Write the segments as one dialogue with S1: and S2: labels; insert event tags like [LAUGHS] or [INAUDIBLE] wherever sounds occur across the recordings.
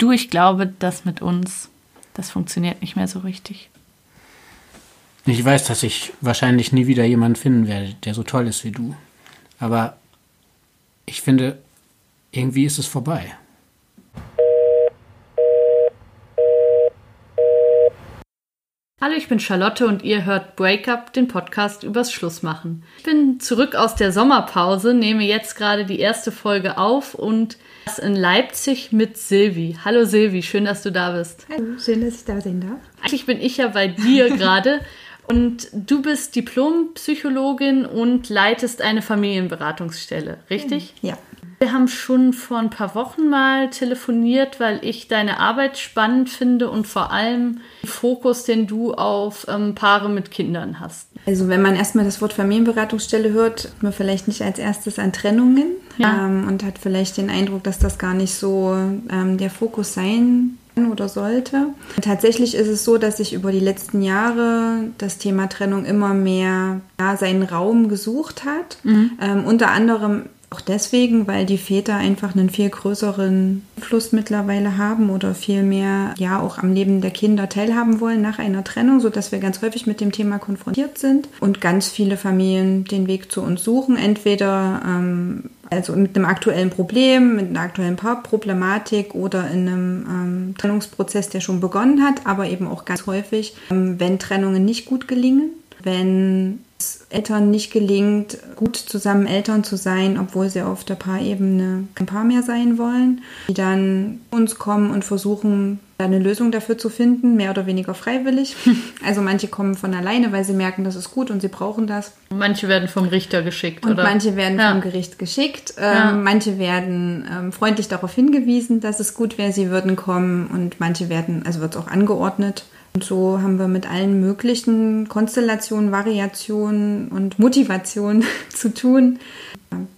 S1: Du, ich glaube, das mit uns, das funktioniert nicht mehr so richtig.
S2: Ich weiß, dass ich wahrscheinlich nie wieder jemanden finden werde, der so toll ist wie du. Aber ich finde, irgendwie ist es vorbei.
S1: Hallo, ich bin Charlotte und ihr hört Breakup, den Podcast übers Schlussmachen. Ich bin zurück aus der Sommerpause, nehme jetzt gerade die erste Folge auf und das in Leipzig mit Silvi. Hallo Silvi, schön, dass du da bist.
S3: Hallo, schön, dass ich da sein darf.
S1: Eigentlich bin ich ja bei dir [LAUGHS] gerade und du bist Diplompsychologin und leitest eine Familienberatungsstelle, richtig?
S3: Ja.
S1: Wir haben schon vor ein paar Wochen mal telefoniert, weil ich deine Arbeit spannend finde und vor allem den Fokus, den du auf ähm, Paare mit Kindern hast.
S3: Also wenn man erstmal das Wort Familienberatungsstelle hört, man vielleicht nicht als erstes an Trennungen ja. ähm, und hat vielleicht den Eindruck, dass das gar nicht so ähm, der Fokus sein kann oder sollte. Tatsächlich ist es so, dass sich über die letzten Jahre das Thema Trennung immer mehr ja, seinen Raum gesucht hat. Mhm. Ähm, unter anderem auch deswegen, weil die Väter einfach einen viel größeren Fluss mittlerweile haben oder viel mehr ja auch am Leben der Kinder teilhaben wollen nach einer Trennung, sodass wir ganz häufig mit dem Thema konfrontiert sind und ganz viele Familien den Weg zu uns suchen, entweder ähm, also mit einem aktuellen Problem, mit einer aktuellen Paarproblematik oder in einem ähm, Trennungsprozess, der schon begonnen hat, aber eben auch ganz häufig, ähm, wenn Trennungen nicht gut gelingen, wenn Eltern nicht gelingt, gut zusammen Eltern zu sein, obwohl sie auf der Paarebene kein Paar mehr sein wollen, die dann uns kommen und versuchen, eine Lösung dafür zu finden, mehr oder weniger freiwillig. [LAUGHS] Also manche kommen von alleine, weil sie merken, das ist gut und sie brauchen das.
S1: Manche werden vom Richter geschickt,
S3: und
S1: oder?
S3: Manche werden ja. vom Gericht geschickt. Ähm, ja. Manche werden ähm, freundlich darauf hingewiesen, dass es gut wäre, sie würden kommen und manche werden, also wird es auch angeordnet. Und so haben wir mit allen möglichen Konstellationen, Variationen und Motivationen [LAUGHS] zu tun.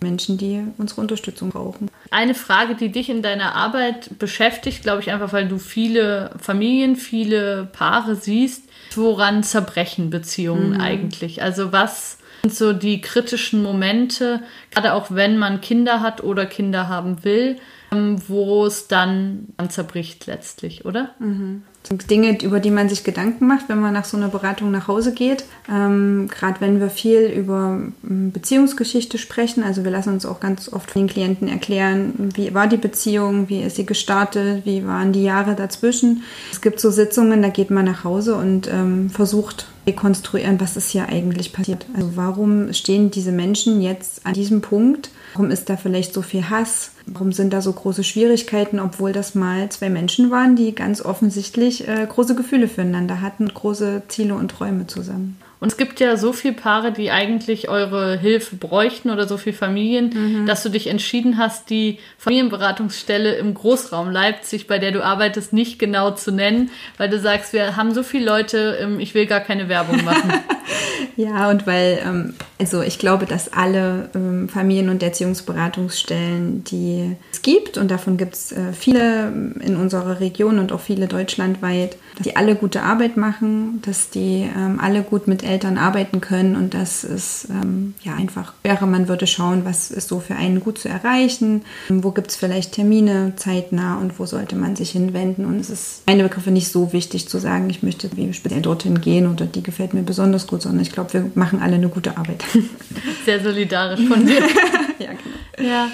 S3: Menschen, die unsere Unterstützung brauchen.
S1: Eine Frage, die dich in deiner Arbeit beschäftigt, glaube ich einfach, weil du viele Familien, viele Paare siehst, woran zerbrechen Beziehungen mhm. eigentlich? Also was sind so die kritischen Momente, gerade auch wenn man Kinder hat oder Kinder haben will, ähm, wo es dann, dann zerbricht letztlich, oder?
S3: Mhm. Dinge, über die man sich Gedanken macht, wenn man nach so einer Beratung nach Hause geht. Ähm, Gerade wenn wir viel über ähm, Beziehungsgeschichte sprechen, also wir lassen uns auch ganz oft von den Klienten erklären, wie war die Beziehung, wie ist sie gestartet, wie waren die Jahre dazwischen. Es gibt so Sitzungen, da geht man nach Hause und ähm, versucht rekonstruieren, was ist hier eigentlich passiert. Also warum stehen diese Menschen jetzt an diesem Punkt? Warum ist da vielleicht so viel Hass? Warum sind da so große Schwierigkeiten, obwohl das mal zwei Menschen waren, die ganz offensichtlich äh, große Gefühle füreinander hatten, große Ziele und Träume zusammen?
S1: Und es gibt ja so viele Paare, die eigentlich eure Hilfe bräuchten oder so viele Familien, mhm. dass du dich entschieden hast, die Familienberatungsstelle im Großraum Leipzig, bei der du arbeitest, nicht genau zu nennen, weil du sagst, wir haben so viele Leute, ähm, ich will gar keine Werbung machen. [LAUGHS]
S3: ja, und weil, ähm, also ich glaube, dass alle ähm, Familien- und Erziehungsberatungsstellen, die es gibt, und davon gibt es äh, viele in unserer Region und auch viele deutschlandweit, dass die alle gute Arbeit machen, dass die alle gut mit Eltern arbeiten können und das ist ähm, ja einfach wäre, man würde schauen, was ist so für einen gut zu erreichen, wo gibt es vielleicht Termine zeitnah und wo sollte man sich hinwenden und es ist meine Begriffe nicht so wichtig zu sagen, ich möchte speziell dorthin gehen oder die gefällt mir besonders gut, sondern ich glaube, wir machen alle eine gute Arbeit. [LAUGHS]
S1: Sehr solidarisch von dir. [LAUGHS] ja, genau. Ja.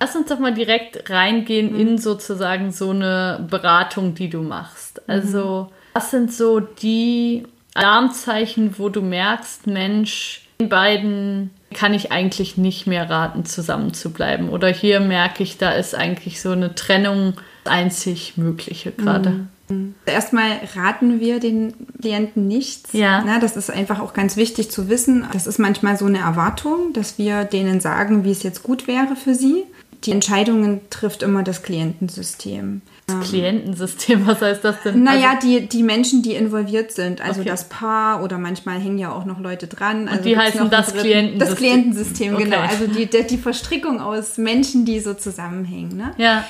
S1: Lass uns doch mal direkt reingehen mhm. in sozusagen so eine Beratung, die du machst. Also, mhm. was sind so die Alarmzeichen, wo du merkst, Mensch, den beiden kann ich eigentlich nicht mehr raten, zusammen zu bleiben. Oder hier merke ich, da ist eigentlich so eine Trennung das einzig Mögliche gerade.
S3: Mhm. Erstmal raten wir den Klienten nichts. Ja. Na, das ist einfach auch ganz wichtig zu wissen. Das ist manchmal so eine Erwartung, dass wir denen sagen, wie es jetzt gut wäre für sie. Die Entscheidungen trifft immer das Klientensystem.
S1: Das ähm, Klientensystem, was heißt das denn?
S3: Naja, also, die, die Menschen, die involviert sind, also okay. das Paar oder manchmal hängen ja auch noch Leute dran. Also
S1: Und die heißen das Klientensystem.
S3: Das Klientensystem, okay. genau. Also die, die Verstrickung aus Menschen, die so zusammenhängen. Ne?
S1: Ja.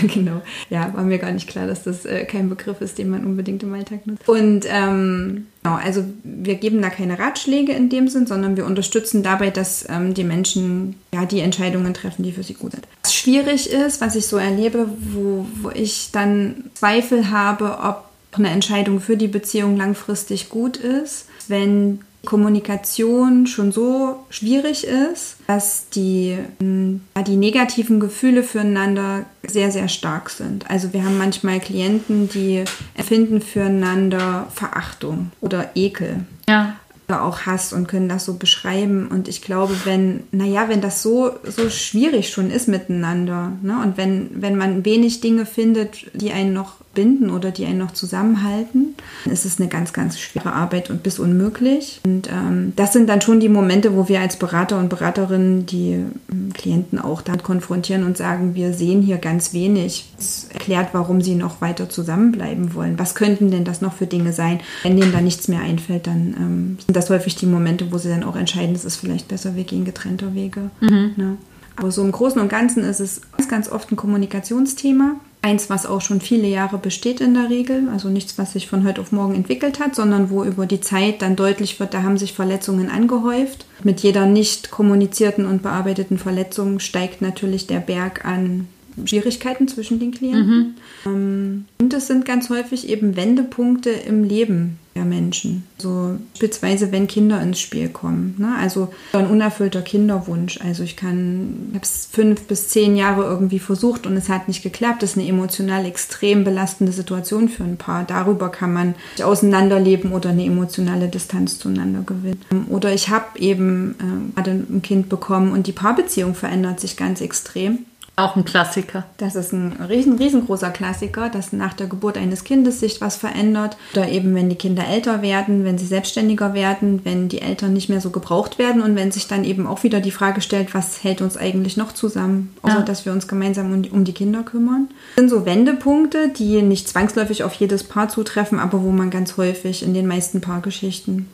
S1: [LAUGHS]
S3: Genau. Ja, war mir gar nicht klar, dass das äh, kein Begriff ist, den man unbedingt im Alltag nutzt. Und ähm, genau, also wir geben da keine Ratschläge in dem Sinn, sondern wir unterstützen dabei, dass ähm, die Menschen ja die Entscheidungen treffen, die für sie gut sind. Was schwierig ist, was ich so erlebe, wo, wo ich dann Zweifel habe, ob eine Entscheidung für die Beziehung langfristig gut ist, wenn Kommunikation schon so schwierig ist, dass die, hm, die negativen Gefühle füreinander sehr, sehr stark sind. Also wir haben manchmal Klienten, die empfinden füreinander Verachtung oder Ekel. Ja. Auch Hass und können das so beschreiben. Und ich glaube, wenn, naja, wenn das so, so schwierig schon ist miteinander, ne, und wenn, wenn man wenig Dinge findet, die einen noch binden oder die einen noch zusammenhalten, ist es eine ganz, ganz schwere Arbeit und bis unmöglich. Und ähm, das sind dann schon die Momente, wo wir als Berater und Beraterinnen die ähm, Klienten auch damit konfrontieren und sagen, wir sehen hier ganz wenig. Es erklärt, warum sie noch weiter zusammenbleiben wollen. Was könnten denn das noch für Dinge sein? Wenn denen da nichts mehr einfällt, dann ähm, sind das häufig die Momente, wo sie dann auch entscheiden, es ist vielleicht besser, wir gehen getrennter Wege. Mhm. Ne? Aber so im Großen und Ganzen ist es ganz, ganz oft ein Kommunikationsthema. Eins, was auch schon viele Jahre besteht in der Regel, also nichts, was sich von heute auf morgen entwickelt hat, sondern wo über die Zeit dann deutlich wird, da haben sich Verletzungen angehäuft. Mit jeder nicht kommunizierten und bearbeiteten Verletzung steigt natürlich der Berg an Schwierigkeiten zwischen den Klienten. Mhm. Und es sind ganz häufig eben Wendepunkte im Leben der Menschen. So beispielsweise, wenn Kinder ins Spiel kommen. Ne? Also ein unerfüllter Kinderwunsch. Also ich kann, habe es fünf bis zehn Jahre irgendwie versucht und es hat nicht geklappt. Das ist eine emotional extrem belastende Situation für ein Paar. Darüber kann man sich auseinanderleben oder eine emotionale Distanz zueinander gewinnen. Oder ich habe eben äh, gerade ein Kind bekommen und die Paarbeziehung verändert sich ganz extrem.
S1: Auch ein Klassiker.
S3: Das ist ein riesen, riesengroßer Klassiker, dass nach der Geburt eines Kindes sich was verändert. Oder eben, wenn die Kinder älter werden, wenn sie selbstständiger werden, wenn die Eltern nicht mehr so gebraucht werden und wenn sich dann eben auch wieder die Frage stellt, was hält uns eigentlich noch zusammen, außer ja. dass wir uns gemeinsam um die, um die Kinder kümmern. Das sind so Wendepunkte, die nicht zwangsläufig auf jedes Paar zutreffen, aber wo man ganz häufig in den meisten Paargeschichten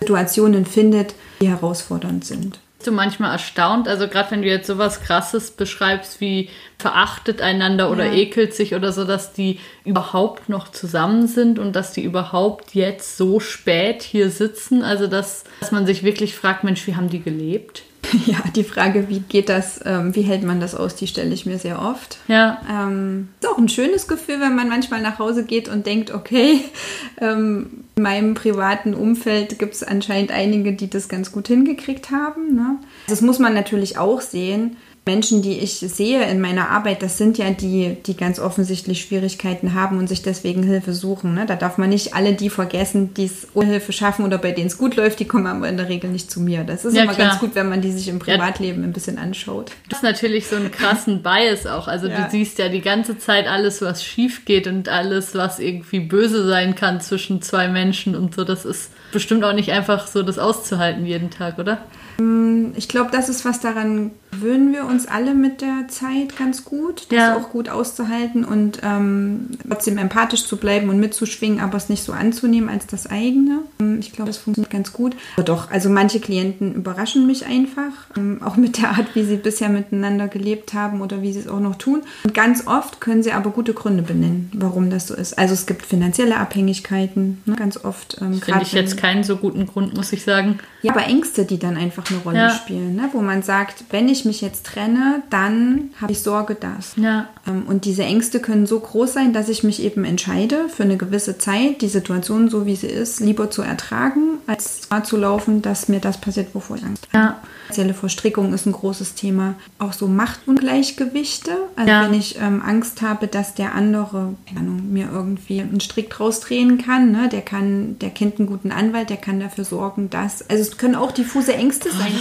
S3: Situationen findet, die herausfordernd sind
S1: du manchmal erstaunt? Also gerade wenn du jetzt sowas Krasses beschreibst wie verachtet einander oder ja. ekelt sich oder so, dass die überhaupt noch zusammen sind und dass die überhaupt jetzt so spät hier sitzen. Also dass, dass man sich wirklich fragt, Mensch, wie haben die gelebt? [LAUGHS]
S3: Ja, die Frage, wie geht das, ähm, wie hält man das aus, die stelle ich mir sehr oft. Ja. Ähm, ist auch ein schönes Gefühl, wenn man manchmal nach Hause geht und denkt, okay, [LAUGHS] ähm, in meinem privaten Umfeld gibt es anscheinend einige, die das ganz gut hingekriegt haben. Ne? Das muss man natürlich auch sehen. Menschen, die ich sehe in meiner Arbeit, das sind ja die, die ganz offensichtlich Schwierigkeiten haben und sich deswegen Hilfe suchen. Ne? Da darf man nicht alle die vergessen, die es ohne Hilfe schaffen oder bei denen es gut läuft, die kommen aber in der Regel nicht zu mir. Das ist ja, immer klar. ganz gut, wenn man die sich im Privatleben ja. ein bisschen anschaut.
S1: Das ist natürlich so einen krassen Bias auch. Also ja. du siehst ja die ganze Zeit alles, was schief geht und alles, was irgendwie böse sein kann zwischen zwei Menschen und so. Das ist bestimmt auch nicht einfach so, das auszuhalten jeden Tag, oder?
S3: Mm, ich glaube, das ist was daran gewöhnen wir uns alle mit der Zeit ganz gut, das ja. auch gut auszuhalten und ähm, trotzdem empathisch zu bleiben und mitzuschwingen, aber es nicht so anzunehmen als das eigene. Ähm, ich glaube, das funktioniert ganz gut. Aber doch, also manche Klienten überraschen mich einfach, ähm, auch mit der Art, wie sie bisher miteinander gelebt haben oder wie sie es auch noch tun. Und ganz oft können sie aber gute Gründe benennen, warum das so ist. Also es gibt finanzielle Abhängigkeiten, ne, ganz oft.
S1: Ähm, Finde ich jetzt keinen so guten Grund, muss ich sagen.
S3: Ja, aber Ängste, die dann einfach eine Rolle ja. spielen, ne? wo man sagt, wenn ich mich jetzt trenne, dann habe ich Sorge, dass. Ja. Ähm, und diese Ängste können so groß sein, dass ich mich eben entscheide, für eine gewisse Zeit die Situation so wie sie ist, lieber zu ertragen, als zu laufen, dass mir das passiert, wovor ich Angst habe. Ja. Finanzielle Verstrickung ist ein großes Thema. Auch so Machtungleichgewichte. Also ja. wenn ich ähm, Angst habe, dass der andere Ahnung, mir irgendwie einen Strick draus drehen kann, ne? der kann, der kennt einen guten Anwalt, der kann dafür sorgen, dass. Also es können auch diffuse Ängste sein.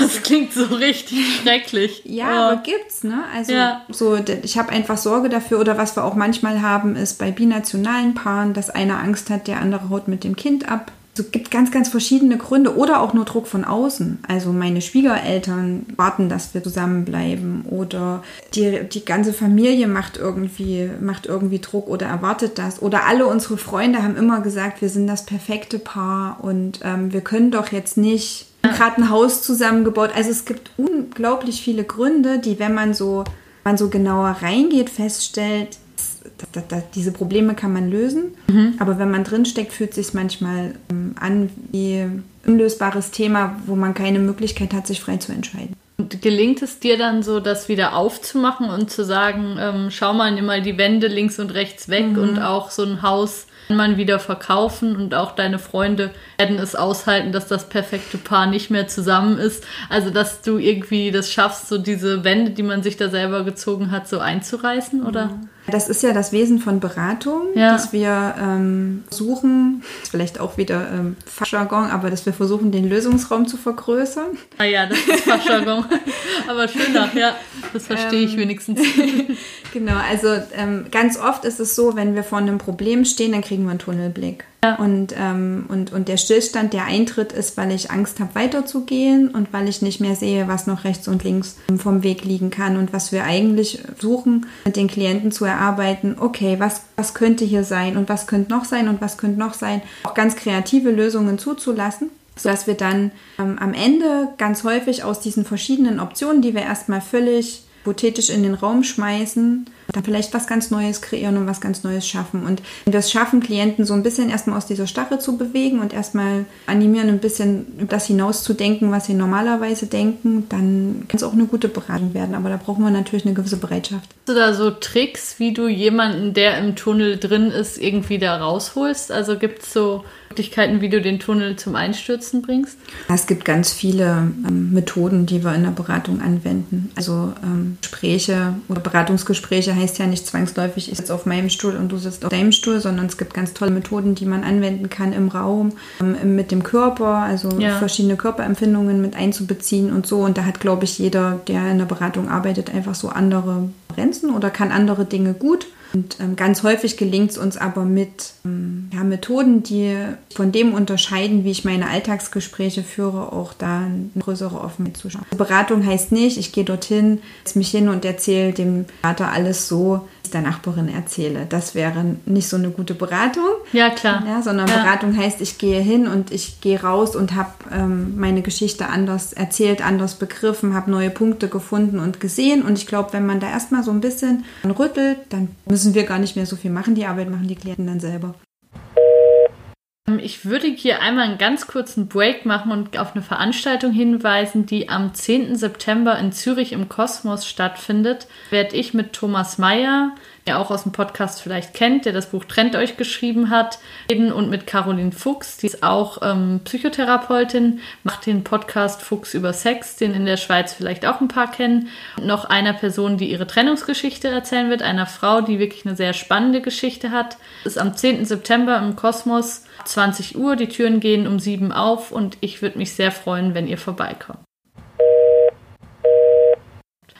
S1: Das, das klingt so richtig schrecklich.
S3: Ja, oh. aber gibt's, ne? Also ja. so, ich habe einfach Sorge dafür. Oder was wir auch manchmal haben, ist bei binationalen Paaren, dass einer Angst hat, der andere haut mit dem Kind ab. Es gibt ganz, ganz verschiedene Gründe oder auch nur Druck von außen. Also meine Schwiegereltern warten, dass wir zusammenbleiben oder die, die ganze Familie macht irgendwie, macht irgendwie Druck oder erwartet das. Oder alle unsere Freunde haben immer gesagt, wir sind das perfekte Paar und ähm, wir können doch jetzt nicht gerade ein Haus zusammengebaut. Also es gibt unglaublich viele Gründe, die, wenn man so man so genauer reingeht, feststellt, dass, dass, diese Probleme kann man lösen. Mhm. Aber wenn man drinsteckt, fühlt es sich manchmal ähm, an wie ein unlösbares Thema, wo man keine Möglichkeit hat, sich frei zu entscheiden.
S1: Und gelingt es dir dann so, das wieder aufzumachen und zu sagen, ähm, schau mal, nimm mal die Wände links und rechts weg mhm. und auch so ein Haus kann man wieder verkaufen und auch deine Freunde werden es aushalten, dass das perfekte Paar nicht mehr zusammen ist. Also, dass du irgendwie das schaffst, so diese Wände, die man sich da selber gezogen hat, so einzureißen, oder?
S3: Mhm. Das ist ja das Wesen von Beratung, ja. dass wir ähm, versuchen, vielleicht auch wieder ähm, Fachjargon, aber dass wir versuchen, den Lösungsraum zu vergrößern.
S1: Ah ja, das ist Fachjargon. [LAUGHS] aber schöner, ja, das verstehe ich ähm, wenigstens. [LAUGHS]
S3: genau, also ähm, ganz oft ist es so, wenn wir vor einem Problem stehen, dann kriegen wir einen Tunnelblick. Und, ähm, und, und der Stillstand, der eintritt, ist, weil ich Angst habe, weiterzugehen und weil ich nicht mehr sehe, was noch rechts und links vom Weg liegen kann und was wir eigentlich suchen, mit den Klienten zu erarbeiten. Okay, was, was könnte hier sein und was könnte noch sein und was könnte noch sein? Auch ganz kreative Lösungen zuzulassen sodass wir dann ähm, am Ende ganz häufig aus diesen verschiedenen Optionen, die wir erstmal völlig hypothetisch in den Raum schmeißen, dann vielleicht was ganz Neues kreieren und was ganz Neues schaffen. Und wenn wir es schaffen, Klienten so ein bisschen erstmal aus dieser Starre zu bewegen und erstmal animieren, ein bisschen das hinauszudenken, was sie normalerweise denken, dann kann es auch eine gute Beratung werden. Aber da brauchen wir natürlich eine gewisse Bereitschaft.
S1: Hast du da so Tricks, wie du jemanden, der im Tunnel drin ist, irgendwie da rausholst? Also gibt es so Möglichkeiten, wie du den Tunnel zum Einstürzen bringst?
S3: Es gibt ganz viele ähm, Methoden, die wir in der Beratung anwenden. Also ähm, Gespräche oder Beratungsgespräche heißt ja nicht zwangsläufig, ich sitze auf meinem Stuhl und du sitzt auf deinem Stuhl, sondern es gibt ganz tolle Methoden, die man anwenden kann im Raum, ähm, mit dem Körper, also ja. verschiedene Körperempfindungen mit einzubeziehen und so. Und da hat, glaube ich, jeder, der in der Beratung arbeitet, einfach so andere Grenzen oder kann andere Dinge gut. Und ähm, ganz häufig gelingt es uns aber mit ähm, ja, Methoden, die von dem unterscheiden, wie ich meine Alltagsgespräche führe, auch da eine größere Offenheit zu schauen. Beratung heißt nicht, ich gehe dorthin, setze mich hin und erzähle dem Vater alles so, der Nachbarin erzähle. Das wäre nicht so eine gute Beratung.
S1: Ja, klar.
S3: Ja, sondern ja. Beratung heißt, ich gehe hin und ich gehe raus und habe ähm, meine Geschichte anders erzählt, anders begriffen, habe neue Punkte gefunden und gesehen. Und ich glaube, wenn man da erstmal so ein bisschen rüttelt, dann müssen wir gar nicht mehr so viel machen. Die Arbeit machen die Klienten dann selber.
S1: Ähm, ich würde hier einmal einen ganz kurzen Break machen und auf eine Veranstaltung hinweisen, die am 10. September in Zürich im Kosmos stattfindet. Werde ich mit Thomas Meyer, der auch aus dem Podcast vielleicht kennt, der das Buch Trennt euch geschrieben hat, und mit Caroline Fuchs, die ist auch ähm, Psychotherapeutin, macht den Podcast Fuchs über Sex, den in der Schweiz vielleicht auch ein paar kennen. Und noch einer Person, die ihre Trennungsgeschichte erzählen wird, einer Frau, die wirklich eine sehr spannende Geschichte hat. Ist am 10. September im Kosmos 20 Uhr. Die Türen gehen um 7 auf und ich würde mich sehr freuen, wenn ihr vorbeikommt.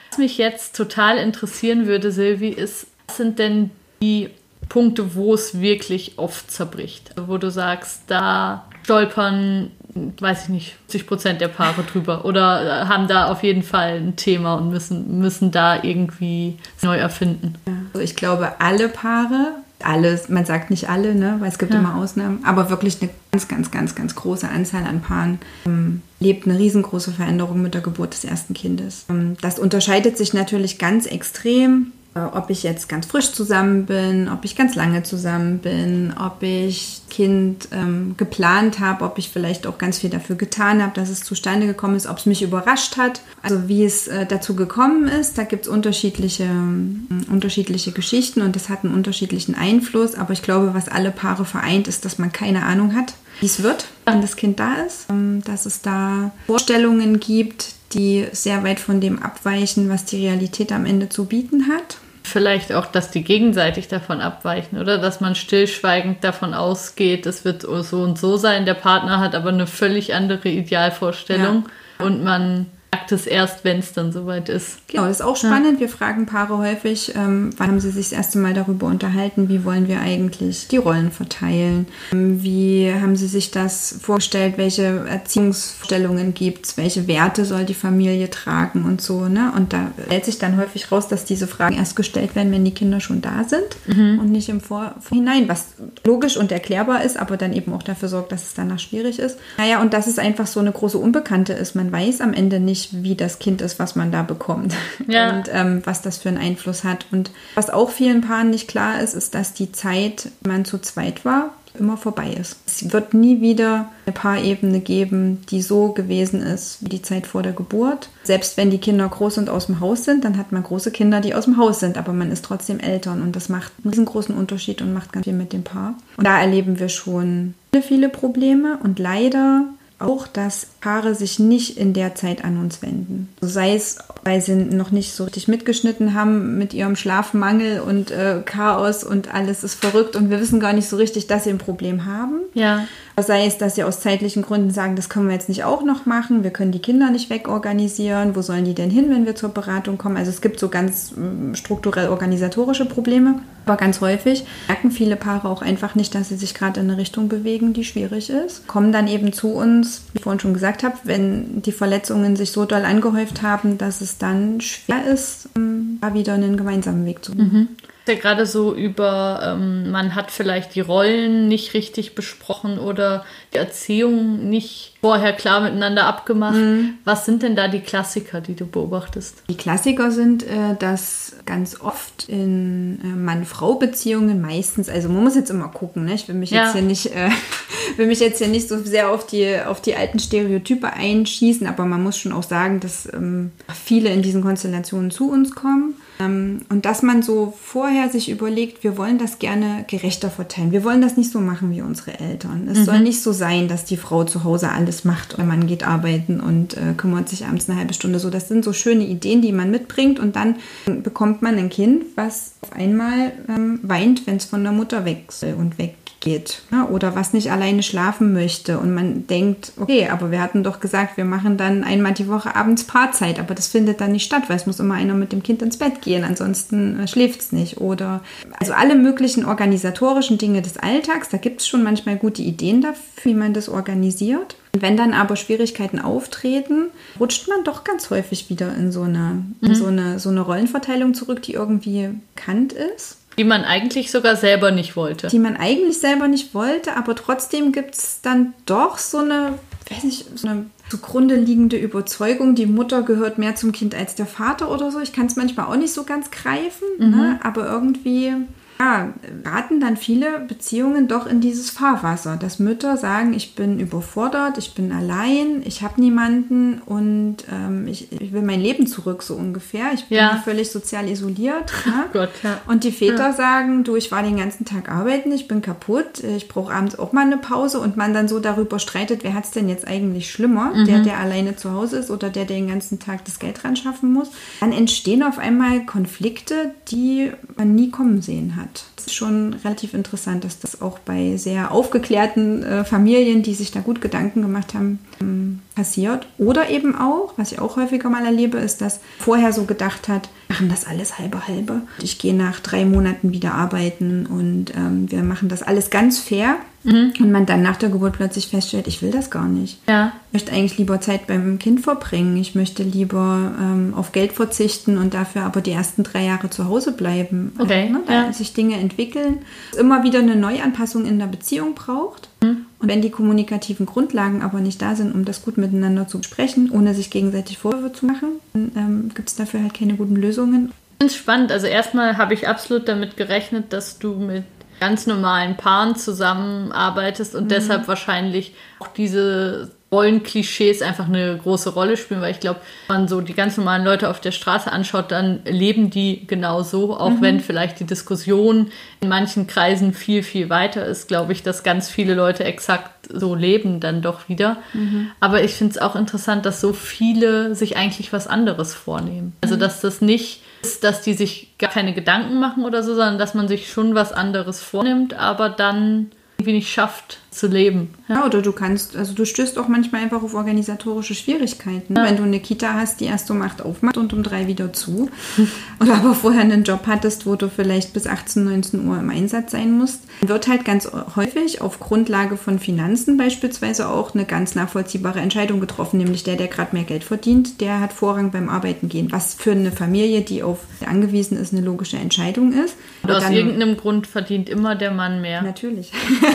S1: Was mich jetzt total interessieren würde, Silvi, ist, sind denn die Punkte, wo es wirklich oft zerbricht? Wo du sagst, da stolpern, weiß ich nicht, 50 Prozent der Paare drüber oder haben da auf jeden Fall ein Thema und müssen, müssen da irgendwie neu erfinden.
S3: Also ich glaube, alle Paare alles, man sagt nicht alle, ne, weil es gibt ja. immer Ausnahmen, aber wirklich eine ganz, ganz, ganz, ganz große Anzahl an Paaren ähm, lebt eine riesengroße Veränderung mit der Geburt des ersten Kindes. Ähm, das unterscheidet sich natürlich ganz extrem äh, ob ich jetzt ganz frisch zusammen bin, ob ich ganz lange zusammen bin, ob ich Kind ähm, geplant habe, ob ich vielleicht auch ganz viel dafür getan habe, dass es zustande gekommen ist, ob es mich überrascht hat. Also wie es äh, dazu gekommen ist, da gibt es unterschiedliche, äh, unterschiedliche Geschichten und das hat einen unterschiedlichen Einfluss. Aber ich glaube, was alle Paare vereint, ist, dass man keine Ahnung hat, wie es wird, wenn das Kind da ist. Ähm, dass es da Vorstellungen gibt, die sehr weit von dem abweichen, was die Realität am Ende zu bieten hat.
S1: Vielleicht auch, dass die gegenseitig davon abweichen, oder? Dass man stillschweigend davon ausgeht, es wird so und so sein, der Partner hat aber eine völlig andere Idealvorstellung ja. und man merkt es erst, wenn es dann soweit ist.
S3: Genau, das ist auch spannend. Ja. Wir fragen Paare häufig, ähm, wann haben sie sich das erste Mal darüber unterhalten, wie wollen wir eigentlich die Rollen verteilen? Ähm, wie haben sie sich das vorgestellt? Welche Erziehungsvorstellungen gibt es? Welche Werte soll die Familie tragen und so? Ne? Und da stellt sich dann häufig raus, dass diese Fragen erst gestellt werden, wenn die Kinder schon da sind mhm. und nicht im Vor Vorhinein, was logisch und erklärbar ist, aber dann eben auch dafür sorgt, dass es danach schwierig ist. Naja, und dass es einfach so eine große Unbekannte ist. Man weiß am Ende nicht, nicht, wie das Kind ist, was man da bekommt. [LAUGHS] Ja. Und ähm, was das für einen Einfluss hat. Und was auch vielen Paaren nicht klar ist, ist, dass die Zeit, man zu zweit war, immer vorbei ist. Es wird nie wieder eine Paarebene geben, die so gewesen ist wie die Zeit vor der Geburt. Selbst wenn die Kinder groß und aus dem Haus sind, dann hat man große Kinder, die aus dem Haus sind, aber man ist trotzdem Eltern und das macht einen riesengroßen Unterschied und macht ganz viel mit dem Paar. Und da erleben wir schon viele, viele Probleme und leider auch, dass Paare sich nicht in der Zeit an uns wenden. Sei es, weil sie noch nicht so richtig mitgeschnitten haben mit ihrem Schlafmangel und äh, Chaos und alles ist verrückt und wir wissen gar nicht so richtig, dass sie ein Problem haben.
S1: Ja.
S3: Sei es, dass sie aus zeitlichen Gründen sagen, das können wir jetzt nicht auch noch machen, wir können die Kinder nicht wegorganisieren, wo sollen die denn hin, wenn wir zur Beratung kommen? Also es gibt so ganz mm, strukturell organisatorische Probleme, aber ganz häufig merken viele Paare auch einfach nicht, dass sie sich gerade in eine Richtung bewegen, die schwierig ist, kommen dann eben zu uns, wie ich vorhin schon gesagt habe, wenn die Verletzungen sich so doll angehäuft haben, dass es dann schwer ist, mm, da wieder einen gemeinsamen Weg zu finden.
S1: Mhm ja gerade so über, ähm, man hat vielleicht die Rollen nicht richtig besprochen oder die Erziehung nicht vorher klar miteinander abgemacht. Mhm. Was sind denn da die Klassiker, die du beobachtest?
S3: Die Klassiker sind, äh, dass ganz oft in äh, Mann-Frau-Beziehungen meistens, also man muss jetzt immer gucken, ne? ich will mich ja. jetzt hier nicht, äh, [LAUGHS] will mich jetzt hier nicht so sehr auf die, auf die alten Stereotype einschießen, aber man muss schon auch sagen, dass ähm, viele in diesen Konstellationen zu uns kommen und dass man so vorher sich überlegt, wir wollen das gerne gerechter verteilen. Wir wollen das nicht so machen wie unsere Eltern. Es mhm. soll nicht so sein, dass die Frau zu Hause alles macht und man geht arbeiten und äh, kümmert sich abends eine halbe Stunde so. Das sind so schöne Ideen, die man mitbringt und dann bekommt man ein Kind, was auf einmal ähm, weint, wenn es von der Mutter weg und weg geht ne? oder was nicht alleine schlafen möchte und man denkt, okay, aber wir hatten doch gesagt, wir machen dann einmal die Woche abends Paarzeit, aber das findet dann nicht statt, weil es muss immer einer mit dem Kind ins Bett gehen, ansonsten äh, schläft es nicht oder also alle möglichen organisatorischen Dinge des Alltags, da gibt es schon manchmal gute Ideen dafür, wie man das organisiert. Wenn dann aber Schwierigkeiten auftreten, rutscht man doch ganz häufig wieder in so eine, in mhm. so eine, so eine Rollenverteilung zurück, die irgendwie bekannt ist.
S1: Die man eigentlich sogar selber nicht wollte.
S3: Die man eigentlich selber nicht wollte, aber trotzdem gibt es dann doch so eine, weiß nicht, so eine zugrunde liegende Überzeugung, die Mutter gehört mehr zum Kind als der Vater oder so. Ich kann es manchmal auch nicht so ganz greifen, ne? mhm. ne? aber irgendwie ja, raten dann viele Beziehungen doch in dieses Fahrwasser, dass Mütter sagen, ich bin überfordert, ich bin allein, ich habe niemanden und ähm, ich, ich, will mein Leben zurück, so ungefähr. Ich bin ja. völlig sozial isoliert. Ja? [LAUGHS] Gott, ja. Und die Väter sagen, du, ich war den ganzen Tag arbeiten, ich bin kaputt, ich brauche abends auch mal eine Pause und man dann so darüber streitet, wer hat es denn jetzt eigentlich schlimmer, mhm. der, der alleine zu Hause ist oder der, der den ganzen Tag das Geld ran schaffen muss. Dann entstehen auf einmal Konflikte, die man nie kommen sehen hat. Schon relativ interessant, dass das auch bei sehr aufgeklärten äh, Familien, die sich da gut Gedanken gemacht haben, ähm, passiert. Oder eben auch, was ich auch häufiger mal erlebe, ist, dass vorher so gedacht hat, machen das alles halbe halbe. Ich gehe nach drei Monaten wieder arbeiten und ähm, wir machen das alles ganz fair. Mhm. Und man dann nach der Geburt plötzlich feststellt, ich will das gar nicht.
S1: Ja.
S3: Ich möchte eigentlich lieber Zeit beim Kind verbringen. Ich möchte lieber ähm, auf Geld verzichten und dafür aber die ersten drei Jahre zu Hause bleiben.
S1: Okay.
S3: ne, da ja. sich Dinge entwickeln. Immer wieder eine Neuanpassung in der Beziehung braucht. Mhm. Und wenn die kommunikativen Grundlagen aber nicht da sind, um das gut miteinander zu besprechen, ohne sich gegenseitig Vorwürfe zu machen, dann ähm, gibt es dafür halt keine guten Lösungen.
S1: Ich finde es spannend. Also erstmal habe ich absolut damit gerechnet, dass du mit ganz normalen Paaren zusammenarbeitest und mhm. deshalb wahrscheinlich auch diese Rollenklischees einfach eine große Rolle spielen, weil ich glaube, wenn man so die ganz normalen Leute auf der Straße anschaut, dann leben die genau so, auch mhm. wenn vielleicht die Diskussion in manchen Kreisen viel, viel weiter ist, glaube ich, dass ganz viele Leute exakt so leben dann doch wieder. Mhm. Aber ich finde es auch interessant, dass so viele sich eigentlich was anderes vornehmen. Also, dass das nicht ist, dass die sich gar keine Gedanken machen oder so, sondern dass man sich schon was anderes vornimmt, aber dann irgendwie nicht schafft zu leben.
S3: Ja, oder du kannst, also du stößt auch manchmal einfach auf organisatorische Schwierigkeiten. Ja. Wenn du eine Kita hast, die erst um acht aufmacht und um drei wieder zu. [LAUGHS] oder aber vorher einen Job hattest, wo du vielleicht bis 18, 19 Uhr im Einsatz sein musst, wird halt ganz häufig auf Grundlage von Finanzen beispielsweise auch eine ganz nachvollziehbare Entscheidung getroffen, nämlich der, der gerade mehr Geld verdient, der hat Vorrang beim Arbeiten gehen. Was für eine Familie, die auf angewiesen ist, eine logische Entscheidung ist.
S1: Und aus dann, irgendeinem Grund verdient immer der Mann mehr.
S3: Natürlich.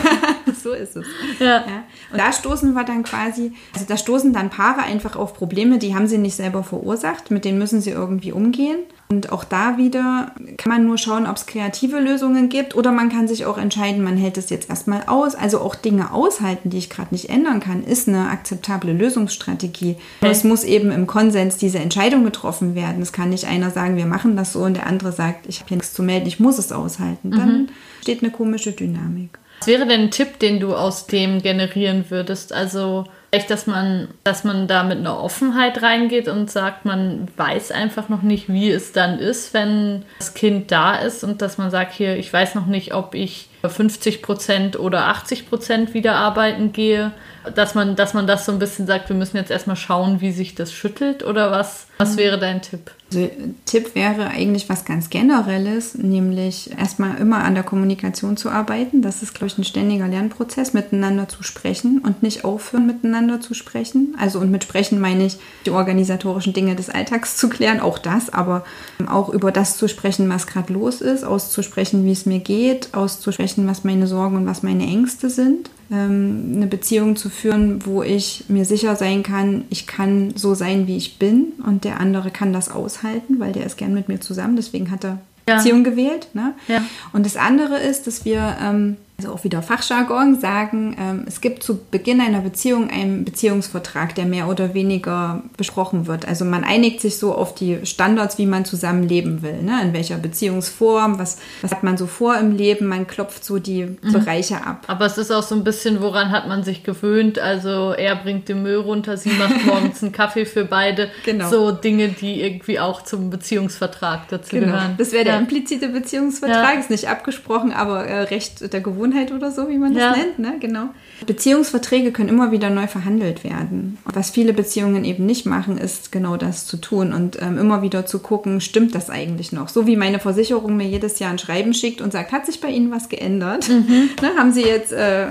S3: [LAUGHS] so ist es. Ja. ja. Und da stoßen wir dann quasi, also da stoßen dann Paare einfach auf Probleme, die haben sie nicht selber verursacht, mit denen müssen sie irgendwie umgehen. Und auch da wieder kann man nur schauen, ob es kreative Lösungen gibt oder man kann sich auch entscheiden, man hält es jetzt erstmal aus. Also auch Dinge aushalten, die ich gerade nicht ändern kann, ist eine akzeptable Lösungsstrategie. Okay. Es muss eben im Konsens diese Entscheidung getroffen werden. Es kann nicht einer sagen, wir machen das so und der andere sagt, ich habe hier nichts zu melden, ich muss es aushalten. Dann mhm. steht eine komische Dynamik.
S1: Was wäre denn ein Tipp, den du aus dem generieren würdest? Also Echt, dass man, dass man da mit einer Offenheit reingeht und sagt, man weiß einfach noch nicht, wie es dann ist, wenn das Kind da ist und dass man sagt, hier, ich weiß noch nicht, ob ich 50 Prozent oder 80 Prozent wieder arbeiten gehe, dass man, dass man das so ein bisschen sagt, wir müssen jetzt erstmal schauen, wie sich das schüttelt oder was, was wäre dein Tipp?
S3: Also, Tipp wäre eigentlich was ganz Generelles, nämlich erstmal immer an der Kommunikation zu arbeiten. Das ist, glaube ich, ein ständiger Lernprozess, miteinander zu sprechen und nicht aufhören, miteinander zu sprechen. Also und mit sprechen meine ich, die organisatorischen Dinge des Alltags zu klären, auch das, aber auch über das zu sprechen, was gerade los ist, auszusprechen, wie es mir geht, auszusprechen, was meine Sorgen und was meine Ängste sind ähm, eine Beziehung zu führen, wo ich mir sicher sein kann, ich kann so sein, wie ich bin und der andere kann das aushalten, weil der ist gern mit mir zusammen. Deswegen hat er ja. Beziehung gewählt. Ne? Ja. Und das andere ist, dass wir ähm, also auch wieder Fachjargon, sagen, ähm, es gibt zu Beginn einer Beziehung einen Beziehungsvertrag, der mehr oder weniger besprochen wird. Also man einigt sich so auf die Standards, wie man zusammenleben will, ne? in welcher Beziehungsform, was, was hat man so vor im Leben, man klopft so die mhm. Bereiche ab.
S1: Aber es ist auch so ein bisschen, woran hat man sich gewöhnt, also er bringt den Müll runter, sie macht [LAUGHS] morgens einen Kaffee für beide, genau. so Dinge, die irgendwie auch zum Beziehungsvertrag dazu genau. gehören.
S3: Das wäre der implizite Beziehungsvertrag, ja. ist nicht abgesprochen, aber äh, Recht der Gewohnheit Gewohnheit oder so, wie man das ja. nennt, ne? Genau. Beziehungsverträge können immer wieder neu verhandelt werden. Was viele Beziehungen eben nicht machen, ist genau das zu tun und ähm, immer wieder zu gucken, stimmt das eigentlich noch? So wie meine Versicherung mir jedes Jahr ein Schreiben schickt und sagt, hat sich bei Ihnen was geändert? Mhm. [LAUGHS] Ne, haben Sie jetzt äh, äh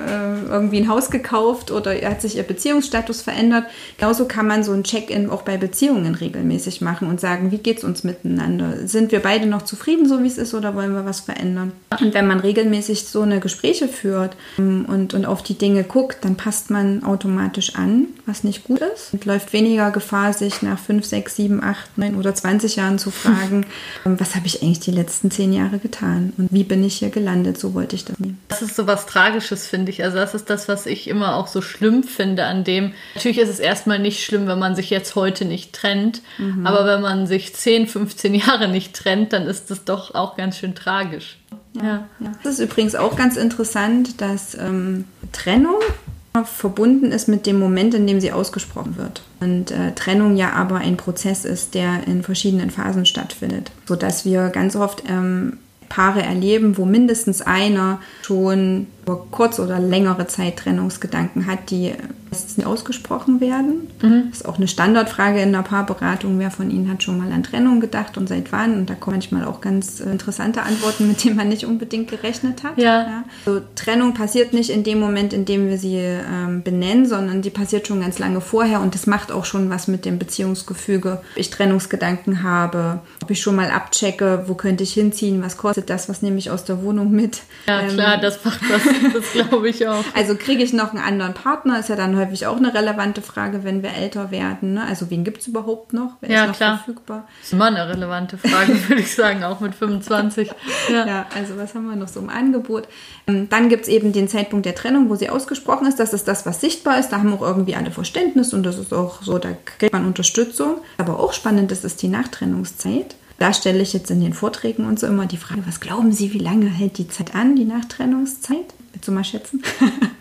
S3: irgendwie ein Haus gekauft oder hat sich Ihr Beziehungsstatus verändert? Genauso kann man so ein Check-in auch bei Beziehungen regelmäßig machen und sagen, wie geht es uns miteinander? Sind wir beide noch zufrieden, so wie es ist, oder wollen wir was verändern? Und wenn man regelmäßig so eine Gespräche führt ähm, und, und auf die Dinge Dinge guckt, dann passt man automatisch an, was nicht gut ist und läuft weniger Gefahr, sich nach 5, 6, 7, 8, 9 oder 20 Jahren zu [LAUGHS] fragen, ähm, was habe ich eigentlich die letzten 10 Jahre getan und wie bin ich hier gelandet, so wollte ich das nie.
S1: Das ist so was Tragisches, finde ich. Also das ist das, was ich immer auch so schlimm finde an dem. Natürlich ist es erstmal nicht schlimm, wenn man sich jetzt heute nicht trennt, mhm. aber wenn man sich 10, 15 Jahre nicht trennt, dann ist das doch auch ganz schön tragisch.
S3: Ja, ja. Das ist übrigens auch ganz interessant, dass ähm, Trennung verbunden ist mit dem Moment, in dem sie ausgesprochen wird. Und äh, Trennung ja aber ein Prozess ist, der in verschiedenen Phasen stattfindet, sodass wir ganz oft ähm, Paare erleben, wo mindestens einer schon über kurz oder längere Zeit Trennungsgedanken hat, die meistens ausgesprochen werden. Mhm. Das ist auch eine Standardfrage in der Paarberatung. Wer von Ihnen hat schon mal an Trennung gedacht und seit wann? Und da kommen manchmal auch ganz interessante Antworten, mit denen man nicht unbedingt gerechnet hat. Ja. ja. Also, Trennung passiert nicht in dem Moment, in dem wir sie ähm, benennen, sondern die passiert schon ganz lange vorher und das macht auch schon was mit dem Beziehungsgefüge. Ob ich Trennungsgedanken habe, ob ich schon mal abchecke, wo könnte ich hinziehen, was kostet das, was nehme ich aus der Wohnung mit.
S1: Ja, ähm, klar, das macht was. [LAUGHS] Das glaube ich auch.
S3: Also kriege ich noch einen anderen Partner, ist ja dann häufig auch eine relevante Frage, wenn wir älter werden. Ne? Also wen gibt es überhaupt noch? Wer
S1: ja,
S3: ist noch
S1: klar. verfügbar? Das ist immer eine relevante Frage, [LAUGHS] würde ich sagen, auch mit 25.
S3: Ja. ja. also was haben wir noch so im Angebot? Ähm, dann gibt es eben den Zeitpunkt der Trennung, wo sie ausgesprochen ist. Das ist das, was sichtbar ist. Da haben auch irgendwie alle Verständnis und das ist auch so, da kriegt man Unterstützung. Aber auch spannend ist, ist die Nachtrennungszeit. Da stelle ich jetzt in den Vorträgen und so immer die Frage, was glauben Sie, wie lange hält die Zeit an, die Nachtrennungszeit? Willst du mal schätzen? [LAUGHS]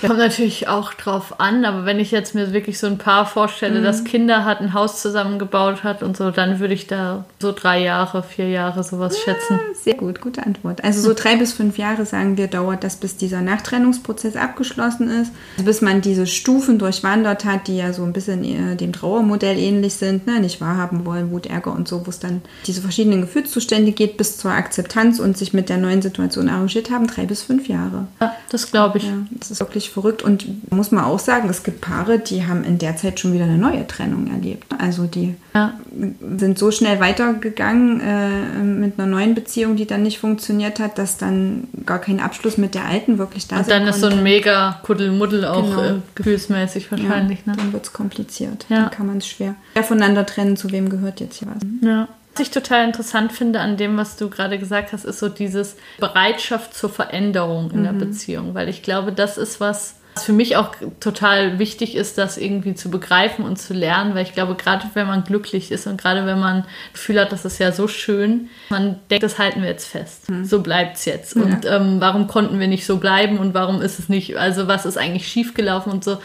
S1: Kommt natürlich auch drauf an, aber wenn ich jetzt mir wirklich so ein Paar vorstelle, mhm. das Kinder hat, ein Haus zusammengebaut hat und so, dann würde ich da so drei Jahre, vier Jahre sowas ja, schätzen.
S3: Sehr gut, gute Antwort. Also so drei bis fünf Jahre, sagen wir, dauert das, bis dieser Nachtrennungsprozess abgeschlossen ist, also bis man diese Stufen durchwandert hat, die ja so ein bisschen äh, dem Trauermodell ähnlich sind, ne? nicht wahrhaben wollen, Wut, Ärger und so, wo es dann diese verschiedenen Gefühlszustände geht, bis zur Akzeptanz und sich mit der neuen Situation arrangiert haben, drei bis fünf Jahre.
S1: Ja, das glaube ich. Ja,
S3: das ist wirklich wirklich verrückt. Und muss man auch sagen, es gibt Paare, die haben in der Zeit schon wieder eine neue Trennung erlebt. Also die ja. sind so schnell weitergegangen äh, mit einer neuen Beziehung, die dann nicht funktioniert hat, dass dann gar kein Abschluss mit der alten wirklich da
S1: ist. Und dann ist so ein mega Kuddelmuddel auch genau. äh, gefühlsmäßig wahrscheinlich.
S3: Ja, ne? Dann wird es kompliziert. Ja. Dann kann man es schwer voneinander trennen, zu wem gehört jetzt hier was.
S1: Ja. Was ich total interessant finde an dem, was du gerade gesagt hast, ist so dieses Bereitschaft zur Veränderung in mhm. der Beziehung. Weil ich glaube, das ist was, was für mich auch total wichtig ist, das irgendwie zu begreifen und zu lernen, weil ich glaube, gerade wenn man glücklich ist und gerade wenn man das Gefühl hat, das ist ja so schön, man denkt, das halten wir jetzt fest. Mhm. So bleibt es jetzt. Ja. Und ähm, warum konnten wir nicht so bleiben und warum ist es nicht, also was ist eigentlich schiefgelaufen und so.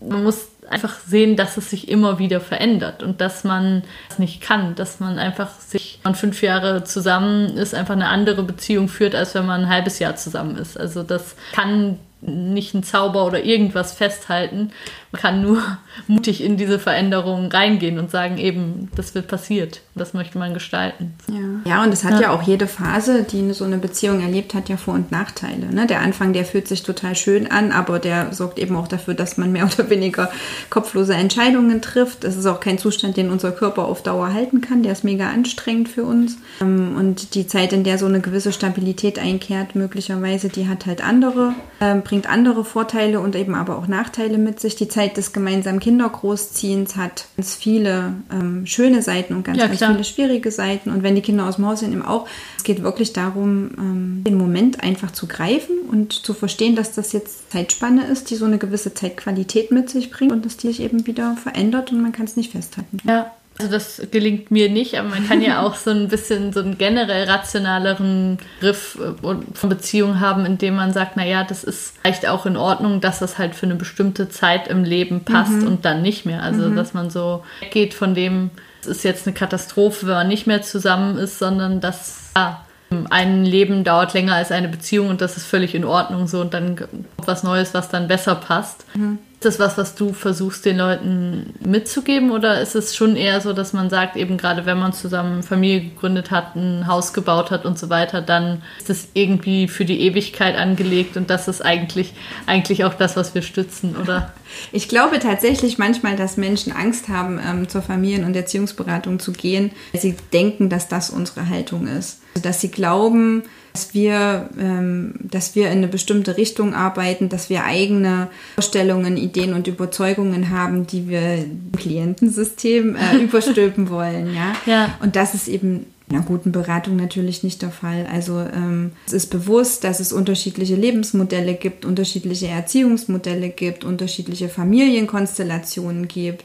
S1: Man muss einfach sehen, dass es sich immer wieder verändert und dass man es nicht kann, dass man einfach sich, wenn man fünf Jahre zusammen ist, einfach eine andere Beziehung führt, als wenn man ein halbes Jahr zusammen ist. Also das kann nicht ein Zauber oder irgendwas festhalten. Man kann nur [LAUGHS] mutig in diese Veränderungen reingehen und sagen, eben, das wird passiert. Das möchte man gestalten.
S3: Ja, ja und es hat ja. ja. auch jede Phase, die so eine Beziehung erlebt, hat ja Vor- und Nachteile. Ne? Der Anfang, der fühlt sich total schön an, aber der sorgt eben auch dafür, dass man mehr [LAUGHS] oder weniger kopflose Entscheidungen trifft. Es ist auch kein Zustand, den unser Körper auf Dauer halten kann. Der ist mega anstrengend für uns. Ähm, und die Zeit, in der so eine gewisse Stabilität einkehrt, möglicherweise, die hat halt andere, ähm, bringt andere Vorteile und eben aber auch Nachteile mit sich. Die Zeit des gemeinsamen Kindergroßziehens hat ganz viele ähm, schöne Seiten und ganz, ja, ganz viele schwierige Seiten. Und wenn die Kinder aus dem Haus sind, eben auch. Es geht wirklich darum, ähm, den Moment einfach zu greifen und zu verstehen, dass das jetzt Zeitspanne ist, die so eine gewisse Zeitqualität mit sich bringt und dass die sich eben wieder verändert und man kann es nicht festhalten.
S1: Ja, also das gelingt mir nicht, aber man kann ja [LAUGHS] auch so ein bisschen so einen generell rationaleren Griff äh, von Beziehungen haben, indem man sagt, naja, das ist vielleicht auch in Ordnung, dass das halt für eine bestimmte Zeit im Leben passt mhm. und dann nicht mehr. Also mhm. dass man so geht von dem, es ist jetzt eine Katastrophe, wenn man nicht mehr zusammen ist, sondern dass ja, ein Leben dauert länger als eine Beziehung und das ist völlig in Ordnung so und dann kommt was Neues, was dann besser passt. Mhm. Ist das was, was du versuchst, den Leuten mitzugeben? Oder ist es schon eher so, dass man sagt, eben gerade wenn man zusammen Familie gegründet hat, ein Haus gebaut hat und so weiter, dann ist das irgendwie für die Ewigkeit angelegt und das ist eigentlich, eigentlich auch das, was wir stützen, oder? [LAUGHS]
S3: Ich glaube tatsächlich manchmal, dass Menschen Angst haben, ähm, zur Familien- und Erziehungsberatung zu gehen, weil sie denken, dass das unsere Haltung ist. Also, dass sie glauben, dass wir, ähm, dass wir in eine bestimmte Richtung arbeiten, dass wir eigene Vorstellungen, Ideen und Überzeugungen haben, die wir im Klientensystem äh, [LAUGHS] überstülpen wollen. Ja?
S1: ja.
S3: Und das ist eben einer guten Beratung natürlich nicht der Fall. Also ähm, es ist bewusst, dass es unterschiedliche Lebensmodelle gibt, unterschiedliche Erziehungsmodelle gibt, unterschiedliche Familienkonstellationen gibt.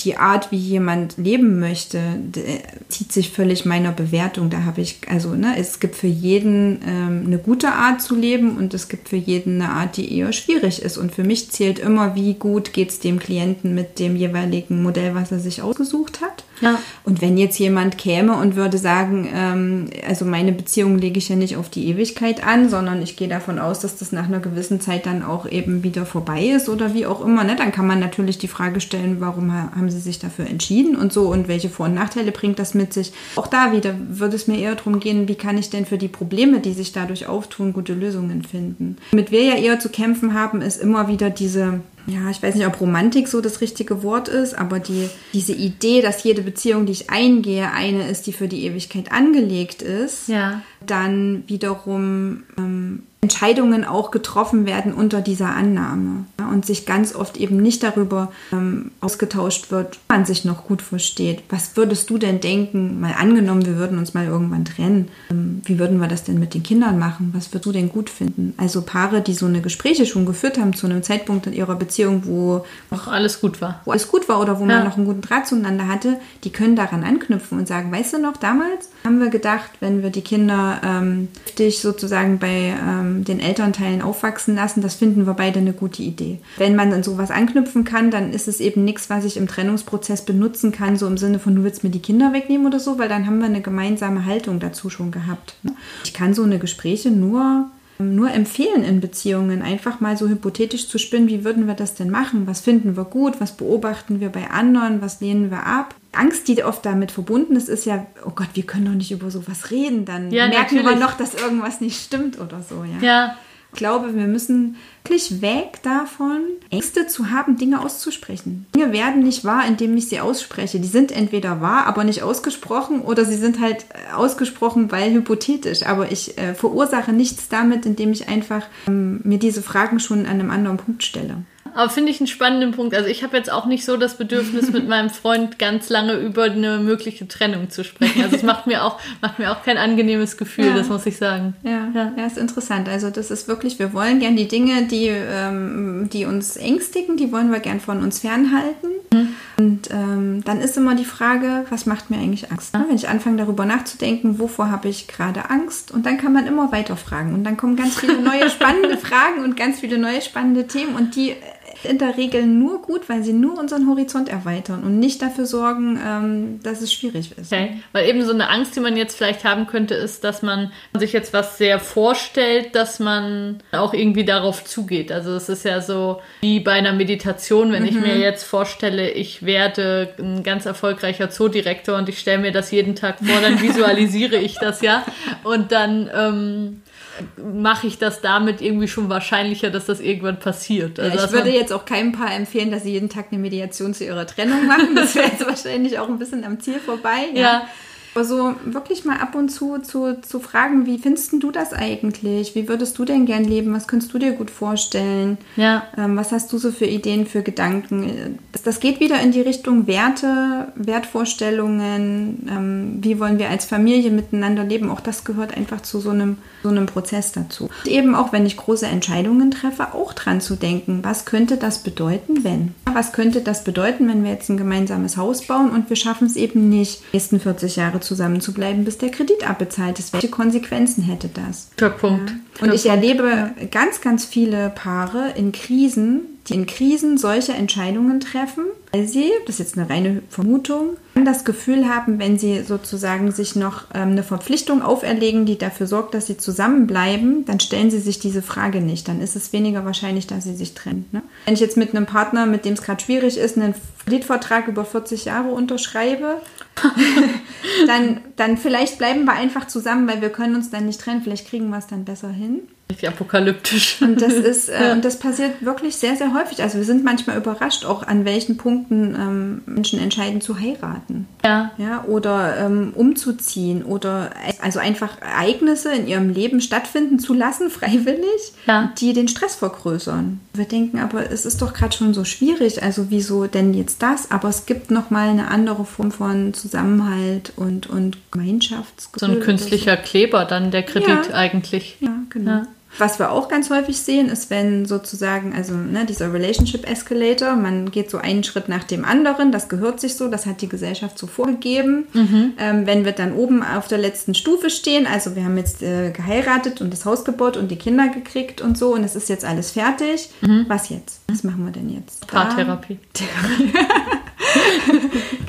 S3: Die Art, wie jemand leben möchte, zieht sich völlig meiner Bewertung. Da habe ich, also ne, es gibt für jeden ähm, eine gute Art zu leben und es gibt für jeden eine Art, die eher schwierig ist. Und für mich zählt immer, wie gut geht es dem Klienten mit dem jeweiligen Modell, was er sich ausgesucht hat.
S1: Ja.
S3: Und wenn jetzt jemand käme und würde sagen, ähm, also meine Beziehung lege ich ja nicht auf die Ewigkeit an, sondern ich gehe davon aus, dass das nach einer gewissen Zeit dann auch eben wieder vorbei ist oder wie auch immer, ne? dann kann man natürlich die Frage stellen, warum haben sie sich dafür entschieden und so und welche Vor- und Nachteile bringt das mit sich. Auch da wieder würde es mir eher darum gehen, wie kann ich denn für die Probleme, die sich dadurch auftun, gute Lösungen finden. Womit wir ja eher zu kämpfen haben, ist immer wieder diese ja, ich weiß nicht, ob Romantik so das richtige Wort ist, aber die, diese Idee, dass jede Beziehung, die ich eingehe, eine ist, die für die Ewigkeit angelegt ist,
S1: ja.
S3: Dann wiederum ähm, Entscheidungen auch getroffen werden unter dieser Annahme ja, und sich ganz oft eben nicht darüber ähm, ausgetauscht wird, ob man sich noch gut versteht. Was würdest du denn denken, mal angenommen, wir würden uns mal irgendwann trennen, ähm, wie würden wir das denn mit den Kindern machen? Was würdest du denn gut finden? Also Paare, die so eine Gespräche schon geführt haben zu einem Zeitpunkt in ihrer Beziehung, wo
S1: auch alles gut war.
S3: Wo alles gut war oder wo ja. man noch einen guten Draht zueinander hatte, die können daran anknüpfen und sagen, weißt du noch, damals haben wir gedacht, wenn wir die Kinder ähm, dich sozusagen bei ähm, den Elternteilen aufwachsen lassen, das finden wir beide eine gute Idee. Wenn man an sowas anknüpfen kann, dann ist es eben nichts, was ich im Trennungsprozess benutzen kann, so im Sinne von, du willst mir die Kinder wegnehmen oder so, weil dann haben wir eine gemeinsame Haltung dazu schon gehabt. Ich kann so eine Gespräche nur nur empfehlen in Beziehungen, einfach mal so hypothetisch zu spinnen, wie würden wir das denn machen? Was finden wir gut? Was beobachten wir bei anderen? Was lehnen wir ab? Angst, die oft damit verbunden ist, ist ja, oh Gott, wir können doch nicht über sowas reden. Dann ja, merken natürlich. wir noch, dass irgendwas nicht stimmt oder so. Ja.
S1: ja.
S3: Ich glaube, wir müssen wirklich weg davon, Ängste zu haben, Dinge auszusprechen. Dinge werden nicht wahr, indem ich sie ausspreche. Die sind entweder wahr, aber nicht ausgesprochen, oder sie sind halt äh, ausgesprochen, weil hypothetisch. Aber ich äh, verursache nichts damit, indem ich einfach ähm, mir diese Fragen schon an einem anderen Punkt stelle.
S1: Aber finde ich einen spannenden Punkt. Also ich habe jetzt auch nicht so das Bedürfnis, mit [LAUGHS] meinem Freund ganz lange über eine mögliche Trennung zu sprechen. Also es macht mir auch, macht mir auch kein angenehmes Gefühl, ja. das muss ich sagen.
S3: Ja, ja, ja, ist interessant. Also das ist wirklich, wir wollen gern die Dinge, die, ähm, die uns ängstigen, die wollen wir gern von uns fernhalten. Mhm. Und ähm, dann ist immer die Frage, was macht mir eigentlich Angst? Ne? Wenn ich anfange darüber nachzudenken, wovor habe ich gerade Angst? Und dann kann man immer weiter fragen. Und dann kommen ganz viele neue [LAUGHS] spannende Fragen und ganz viele neue spannende Themen. Und die in der Regel nur gut, weil sie nur unseren Horizont erweitern und nicht dafür sorgen, ähm, dass es schwierig ist.
S1: Okay. Weil eben so eine Angst, die man jetzt vielleicht haben könnte, ist, dass man sich jetzt was sehr vorstellt, dass man auch irgendwie darauf zugeht. Also es ist ja so wie bei einer Meditation, wenn mhm. ich mir jetzt vorstelle, ich werde ein ganz erfolgreicher Zoodirektor und ich stelle mir das jeden Tag vor, dann visualisiere ich das ja und dann ähm, mache ich das damit irgendwie schon wahrscheinlicher, dass das irgendwann passiert.
S3: Also,
S1: ja,
S3: ich würde jetzt auch keinem Paar empfehlen, dass sie jeden Tag eine Mediation zu ihrer Trennung machen. Das wäre jetzt wahrscheinlich auch ein bisschen am Ziel vorbei. ja. ja. Aber so wirklich mal ab und zu, zu zu fragen, wie findest du das eigentlich? Wie würdest du denn gern leben? Was könntest du dir gut vorstellen? Ja. Ähm, was hast du so für Ideen, für Gedanken? Das, das geht wieder in die Richtung Werte, Wertvorstellungen. Ähm, wie wollen wir als Familie miteinander leben? Auch das gehört einfach zu so einem, so einem Prozess dazu. Und eben auch, wenn ich große Entscheidungen treffe, auch dran zu denken, was könnte das bedeuten, wenn? Was könnte das bedeuten, wenn wir jetzt ein gemeinsames Haus bauen und wir schaffen es eben nicht, die nächsten 40 Jahre zusammen zu bleiben, bis der Kredit abbezahlt ist. Welche Konsequenzen hätte das?
S1: Der Punkt.
S3: Ja. Und ich erlebe ganz, ganz viele Paare in Krisen, die in Krisen solche Entscheidungen treffen, weil sie, das ist jetzt eine reine Vermutung, das Gefühl haben, wenn sie sozusagen sich noch ähm, eine Verpflichtung auferlegen, die dafür sorgt, dass sie zusammenbleiben, dann stellen sie sich diese Frage nicht. Dann ist es weniger wahrscheinlich, dass sie sich trennen. Ne? Wenn ich jetzt mit einem Partner, mit dem es gerade schwierig ist, einen Kreditvertrag über 40 Jahre unterschreibe, [LAUGHS] dann, dann vielleicht bleiben wir einfach zusammen, weil wir können uns dann nicht trennen. Vielleicht kriegen wir es dann besser hin.
S1: Richtig apokalyptisch.
S3: Und das ist, äh, [LAUGHS] ja. und das passiert wirklich sehr, sehr häufig. Also wir sind manchmal überrascht, auch an welchen Punkten ähm, Menschen entscheiden zu heiraten. Ja. Ja, oder ähm, umzuziehen oder also einfach Ereignisse in ihrem Leben stattfinden zu lassen, [LAUGHS] freiwillig, ja. die den Stress vergrößern. Wir denken, aber es ist doch gerade schon so schwierig, also wieso denn jetzt das? Aber es gibt nochmal eine andere Form von Zusammenhalt und, und Gemeinschaftsgefühl.
S1: So ein künstlicher so. Kleber dann, der Kredit ja. eigentlich.
S3: Ja, genau. Ja. Was wir auch ganz häufig sehen, ist, wenn sozusagen, also ne, dieser Relationship Escalator, man geht so einen Schritt nach dem anderen, das gehört sich so, das hat die Gesellschaft so vorgegeben. Mhm. Ähm, wenn wir dann oben auf der letzten Stufe stehen, also wir haben jetzt äh, geheiratet und das Haus gebaut und die Kinder gekriegt und so und es ist jetzt alles fertig, mhm. was jetzt? Was machen wir denn jetzt?
S1: Paartherapie. [LAUGHS]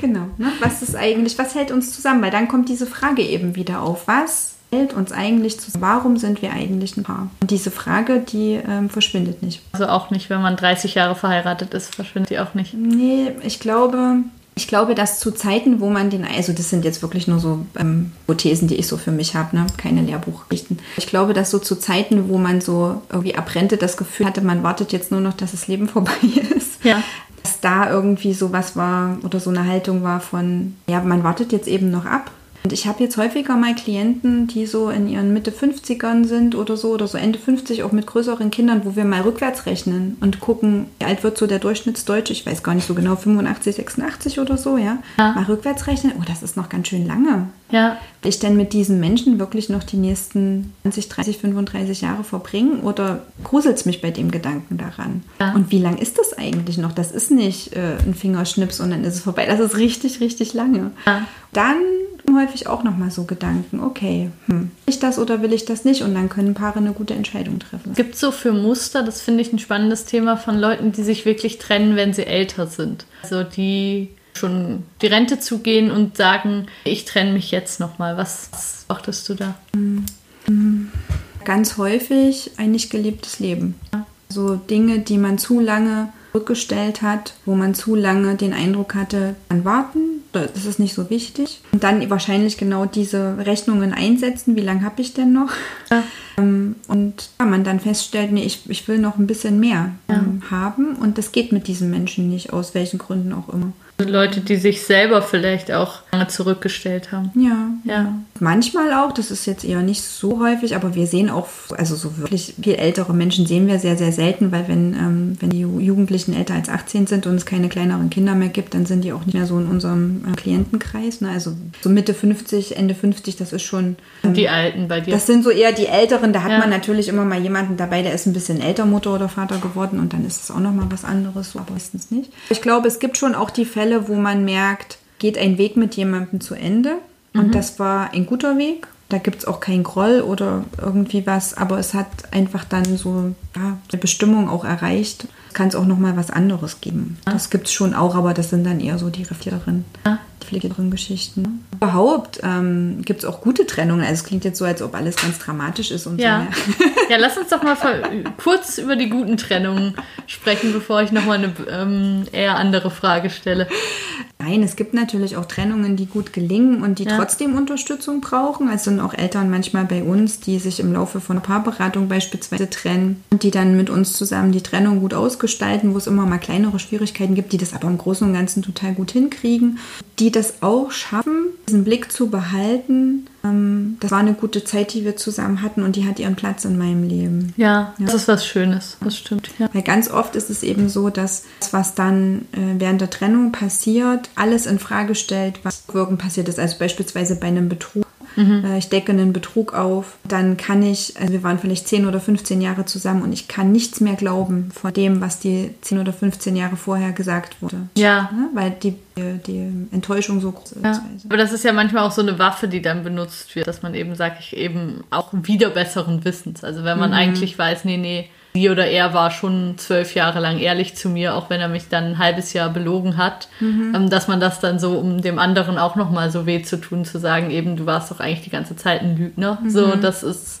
S3: genau. Ne? Was ist eigentlich, was hält uns zusammen? Weil dann kommt diese Frage eben wieder auf. Was hält uns eigentlich zusammen? Warum sind wir eigentlich ein Paar? Und diese Frage, die ähm, verschwindet nicht.
S1: Also auch nicht, wenn man 30 Jahre verheiratet ist, verschwindet die auch nicht.
S3: Nee, ich glaube, ich glaube, dass zu Zeiten, wo man den, also das sind jetzt wirklich nur so ähm, Hypothesen, die ich so für mich habe, ne? keine Lehrbuchrichten. Ich glaube, dass so zu Zeiten, wo man so irgendwie abrennte, das Gefühl hatte, man wartet jetzt nur noch, dass das Leben [LAUGHS] vorbei ist. Ja. Dass da irgendwie so was war oder so eine Haltung war von, ja, man wartet jetzt eben noch ab und ich habe jetzt häufiger mal Klienten, die so in ihren Mitte 50ern sind oder so, oder so Ende 50, auch mit größeren Kindern, wo wir mal rückwärts rechnen und gucken, wie alt wird so der Durchschnittsdeutsche, ich weiß gar nicht so genau, 85, 86 oder so, ja. ja. Mal rückwärts rechnen, oh, das ist noch ganz schön lange. Ja. Will ich denn mit diesen Menschen wirklich noch die nächsten 20, 30, 35 Jahre verbringen oder gruselt es mich bei dem Gedanken daran? Ja. Und wie lang ist das eigentlich noch? Das ist nicht äh, ein Fingerschnips und dann ist es vorbei. Das ist richtig, richtig lange. Ja. Dann häufig auch nochmal so Gedanken, okay, hm, will ich das oder will ich das nicht? Und dann können Paare eine gute Entscheidung treffen.
S1: Gibt es so für Muster, das finde ich ein spannendes Thema, von Leuten, die sich wirklich trennen, wenn sie älter sind. Also die schon die Rente zugehen und sagen, ich trenne mich jetzt nochmal. Was achtest du da?
S3: Ganz häufig ein nicht gelebtes Leben. So Dinge, die man zu lange rückgestellt hat, wo man zu lange den Eindruck hatte, an warten, das ist nicht so wichtig. Und dann wahrscheinlich genau diese Rechnungen einsetzen, wie lange habe ich denn noch? Ja. Ähm, und ja, man dann feststellt, nee, ich, ich will noch ein bisschen mehr ähm, haben und das geht mit diesen Menschen nicht, aus welchen Gründen auch immer.
S1: Leute, die sich selber vielleicht auch zurückgestellt haben.
S3: Ja,
S1: Ja.
S3: Manchmal auch, das ist jetzt eher nicht so häufig, aber wir sehen auch, also so wirklich viel ältere Menschen sehen wir sehr, sehr selten, weil wenn, ähm, wenn die Ju- Jugendlichen älter als 18 sind und es keine kleineren Kinder mehr gibt, dann sind die auch nicht mehr so in unserem äh, Klientenkreis. Ne? Also so Mitte 50, Ende 50, das ist schon. ähm,
S1: Die Alten bei dir.
S3: das sind so eher die Älteren, da hat
S1: Ja.
S3: man natürlich immer mal jemanden dabei, der ist ein bisschen älter Mutter oder Vater geworden und dann ist es auch nochmal was anderes, so, aber meistens nicht. Ich glaube, es gibt schon auch die Fälle, wo man merkt, geht ein Weg mit jemandem zu Ende und das war ein guter Weg. Da gibt es auch keinen Groll oder irgendwie was, aber es hat einfach dann so ja, eine Bestimmung auch erreicht. Kann es auch nochmal was anderes geben. Das gibt es schon auch, aber das sind dann eher so die reflektierteren, die reflektierteren Geschichten. Überhaupt ähm, gibt es auch gute Trennungen. Also es klingt jetzt so, als ob alles ganz dramatisch ist und
S1: Ja.
S3: so.
S1: ja, lass uns doch mal kurz über die guten Trennungen sprechen, bevor ich nochmal eine ähm, eher andere Frage stelle.
S3: Nein, es gibt natürlich auch Trennungen, die gut gelingen und die
S1: Ja.
S3: trotzdem Unterstützung brauchen. Also sind auch Eltern manchmal bei uns, die sich im Laufe von Paarberatung beispielsweise trennen und die dann mit uns zusammen die Trennung gut ausgestalten, wo es immer mal kleinere Schwierigkeiten gibt, die das aber im Großen und Ganzen total gut hinkriegen, die das auch schaffen, diesen Blick zu behalten. Ähm, Das war eine gute Zeit, die wir zusammen hatten und die hat ihren Platz in meinem Leben.
S1: Ja, das ist was Schönes. Das stimmt. Ja.
S3: Weil ganz oft ist es eben so, dass das, was dann äh, während der Trennung passiert, alles in Frage stellt, was wirken passiert ist. Also beispielsweise bei einem Betrug. Äh, ich decke einen Betrug auf, dann kann ich, also wir waren vielleicht 10 oder 15 Jahre zusammen und ich kann nichts mehr glauben von dem, was die 10 oder 15 Jahre vorher gesagt wurde.
S1: Ja.
S3: Weil die, die Enttäuschung so groß ist.
S1: Ja. Aber das ist ja manchmal auch so eine Waffe, die dann benutzt wird, dass man eben sagt, ich eben auch wieder besseren Wissens. Also wenn man eigentlich weiß, nee, nee, sie oder er war schon zwölf Jahre lang ehrlich zu mir, auch wenn er mich dann ein halbes Jahr belogen hat, ähm, dass man das dann so, um dem anderen auch nochmal so weh zu tun, zu sagen, eben, du warst doch eigentlich die ganze Zeit ein Lügner. So, das ist,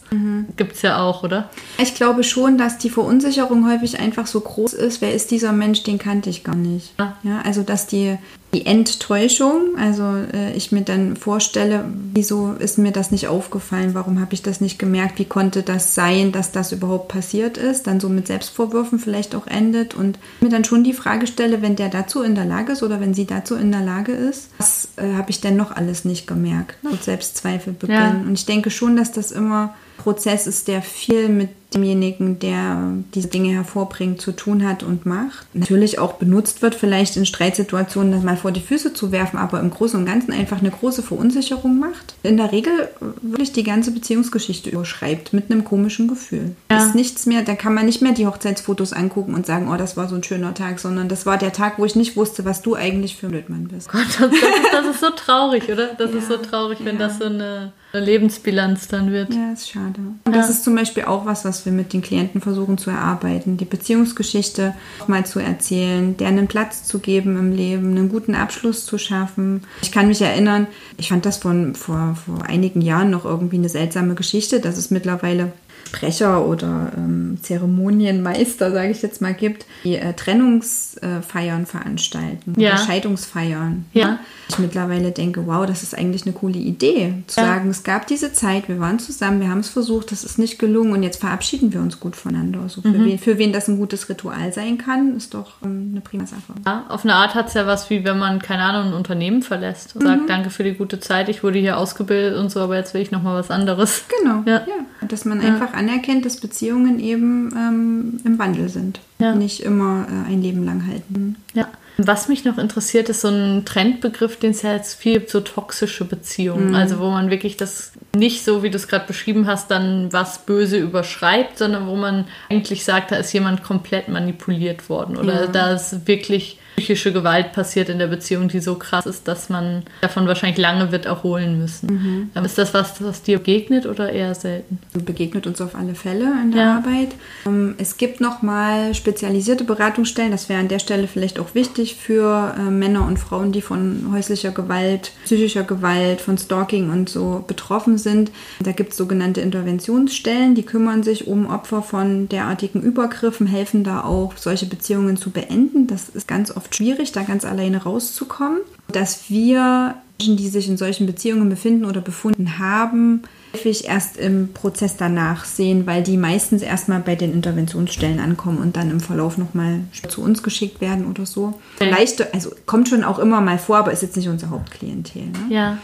S1: gibt's ja auch, oder?
S3: Ich glaube schon, dass die Verunsicherung häufig einfach so groß ist. Wer ist dieser Mensch? Den kannte ich gar nicht.
S1: Ja.
S3: Ja, also dass die, die Enttäuschung, also äh, ich mir dann vorstelle, wieso ist mir das nicht aufgefallen? Warum habe ich das nicht gemerkt? Wie konnte das sein, dass das überhaupt passiert ist? Dann so mit Selbstvorwürfen vielleicht auch endet und mir dann schon die Frage stelle, wenn der dazu in der Lage ist oder wenn sie dazu in der Lage ist, was äh, habe ich denn noch alles nicht gemerkt? Und Selbstzweifel beginnen.
S1: Ja.
S3: Und ich denke schon, dass das immer Prozess ist, der viel mit demjenigen, der diese Dinge hervorbringt, zu tun hat und macht. Natürlich auch benutzt wird, vielleicht in Streitsituationen das mal vor die Füße zu werfen, aber im Großen und Ganzen einfach eine große Verunsicherung macht. In der Regel wirklich die ganze Beziehungsgeschichte überschreibt mit einem komischen Gefühl.
S1: Ja.
S3: Ist nichts mehr, da kann man nicht mehr die Hochzeitsfotos angucken und sagen, oh, das war so ein schöner Tag, sondern das war der Tag, wo ich nicht wusste, was du eigentlich für ein Blödmann bist.
S1: Gott, das, ist, das ist so traurig, oder? Das ist so
S3: Ja.
S1: traurig, wenn
S3: Ja.
S1: das so eine Lebensbilanz dann wird.
S3: Ja, ist schade. Und das
S1: Ja.
S3: ist zum Beispiel auch was, was wir mit den Klienten versuchen zu erarbeiten, die Beziehungsgeschichte mal zu erzählen, der einen Platz zu geben im Leben, einen guten Abschluss zu schaffen. Ich kann mich erinnern, ich fand das von, vor, vor einigen Jahren noch irgendwie eine seltsame Geschichte, dass es mittlerweile Sprecher oder ähm, Zeremonienmeister, sage ich jetzt mal, gibt, die äh, Trennungsfeiern veranstalten
S1: Ja.
S3: oder Scheidungsfeiern.
S1: Ja.
S3: Ich mittlerweile denke, wow, das ist eigentlich eine coole Idee, zu
S1: Ja.
S3: sagen, es gab diese Zeit, wir waren zusammen, wir haben es versucht, das ist nicht gelungen und jetzt verabschieden wir uns gut voneinander. Also für, wen, für wen das ein gutes Ritual sein kann, ist doch ähm, eine prima Sache.
S1: Ja, auf eine Art hat es ja was wie, wenn man, keine Ahnung, ein Unternehmen verlässt und sagt, danke für die gute Zeit, ich wurde hier ausgebildet und so, aber jetzt will ich nochmal was anderes.
S3: Genau,
S1: Ja.
S3: ja. Dass man einfach anerkennt, dass Beziehungen eben ähm, im Wandel sind.
S1: Ja.
S3: Nicht immer äh, ein Leben lang halten.
S1: Ja. Was mich noch interessiert, ist so ein Trendbegriff, den es ja jetzt viel gibt, so toxische Beziehungen. Also wo man wirklich das nicht so, wie du es gerade beschrieben hast, dann was böse überschreibt, sondern wo man eigentlich sagt, da ist jemand komplett manipuliert worden oder
S3: Ja.
S1: da ist wirklich psychische Gewalt passiert in der Beziehung, die so krass ist, dass man davon wahrscheinlich lange wird erholen müssen. Ähm, Ist das was, was dir begegnet oder eher selten?
S3: begegnet uns auf alle Fälle in der
S1: Ja.
S3: Arbeit. Ähm, Es gibt nochmal spezialisierte Beratungsstellen, das wäre an der Stelle vielleicht auch wichtig für äh, Männer und Frauen, die von häuslicher Gewalt, psychischer Gewalt, von Stalking und so betroffen sind. Da gibt es sogenannte Interventionsstellen, die kümmern sich um Opfer von derartigen Übergriffen, helfen da auch, solche Beziehungen zu beenden. Das ist ganz oft schwierig, da ganz alleine rauszukommen. Dass wir Menschen, die sich in solchen Beziehungen befinden oder befunden haben, häufig erst im Prozess danach sehen, weil die meistens erstmal bei den Interventionsstellen ankommen und dann im Verlauf nochmal zu uns geschickt werden oder so. Leichte, also kommt schon auch immer mal vor, aber ist jetzt nicht unser Hauptklientel. Ne?
S1: Ja.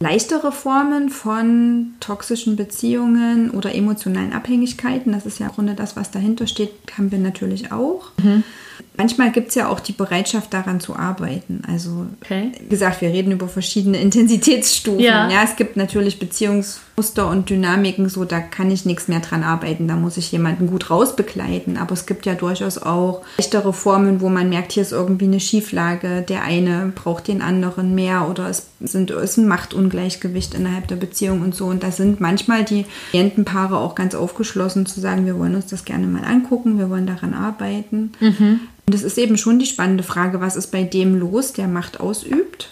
S3: Leichtere Formen von toxischen Beziehungen oder emotionalen Abhängigkeiten, das ist ja im Grunde das, was dahinter steht, haben wir natürlich auch. Mhm. Manchmal gibt es ja auch die Bereitschaft, daran zu arbeiten. Also, okay. wie gesagt, wir reden über verschiedene Intensitätsstufen. Ja. ja, es gibt natürlich Beziehungsmuster und Dynamiken, so da kann ich nichts mehr dran arbeiten. Da muss ich jemanden gut rausbegleiten. Aber es gibt ja durchaus auch leichtere Formen, wo man merkt, hier ist irgendwie eine Schieflage. Der eine braucht den anderen mehr oder es sind, ist ein Machtungleichgewicht innerhalb der Beziehung und so. Und da sind manchmal die Klientenpaare auch ganz aufgeschlossen zu sagen, wir wollen uns das gerne mal angucken, wir wollen daran arbeiten. Mhm. Und es ist eben schon die spannende Frage, was ist bei dem los, der Macht ausübt.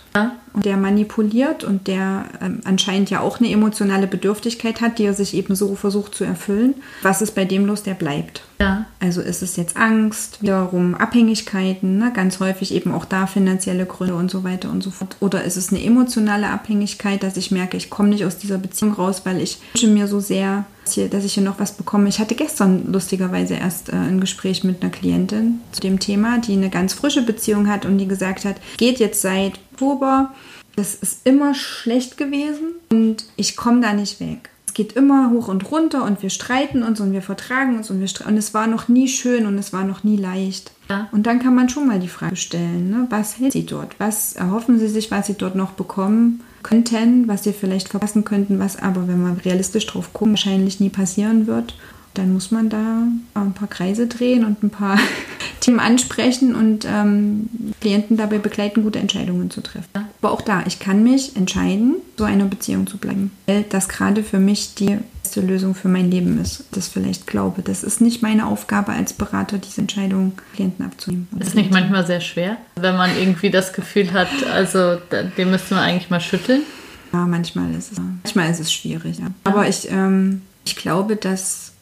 S3: Und der manipuliert und der ähm, anscheinend ja auch eine emotionale Bedürftigkeit hat, die er sich eben so versucht zu erfüllen. Was ist bei dem los, der bleibt? Ja. Also ist es jetzt Angst, wiederum Abhängigkeiten, ne? ganz häufig eben auch da finanzielle Gründe und so weiter und so fort. Oder ist es eine emotionale Abhängigkeit, dass ich merke, ich komme nicht aus dieser Beziehung raus, weil ich wünsche mir so sehr, dass ich hier noch was bekomme. Ich hatte gestern lustigerweise erst äh, ein Gespräch mit einer Klientin zu dem Thema, die eine ganz frische Beziehung hat und die gesagt hat, geht jetzt seit Oktober, das ist immer schlecht gewesen und ich komme da nicht weg geht immer hoch und runter und wir streiten uns und wir vertragen uns und wir und es war noch nie schön und es war noch nie leicht. Ja. Und dann kann man schon mal die Frage stellen, ne? was hält sie dort? Was erhoffen sie sich, was sie dort noch bekommen könnten, was sie vielleicht verpassen könnten, was aber, wenn man realistisch drauf guckt, wahrscheinlich nie passieren wird dann muss man da ein paar Kreise drehen und ein paar [LAUGHS] Themen ansprechen und ähm, Klienten dabei begleiten, gute Entscheidungen zu treffen. Aber auch da, ich kann mich entscheiden, so einer Beziehung zu bleiben, weil das gerade für mich die beste Lösung für mein Leben ist. Das vielleicht glaube. Das ist nicht meine Aufgabe als Berater, diese Entscheidung Klienten abzunehmen.
S1: Ist nicht manchmal sehr schwer, wenn man irgendwie das Gefühl hat, also den müsste man eigentlich mal schütteln?
S3: Ja, manchmal ist es, manchmal ist es schwierig. Ja. Aber ich, ähm, ich glaube, dass wir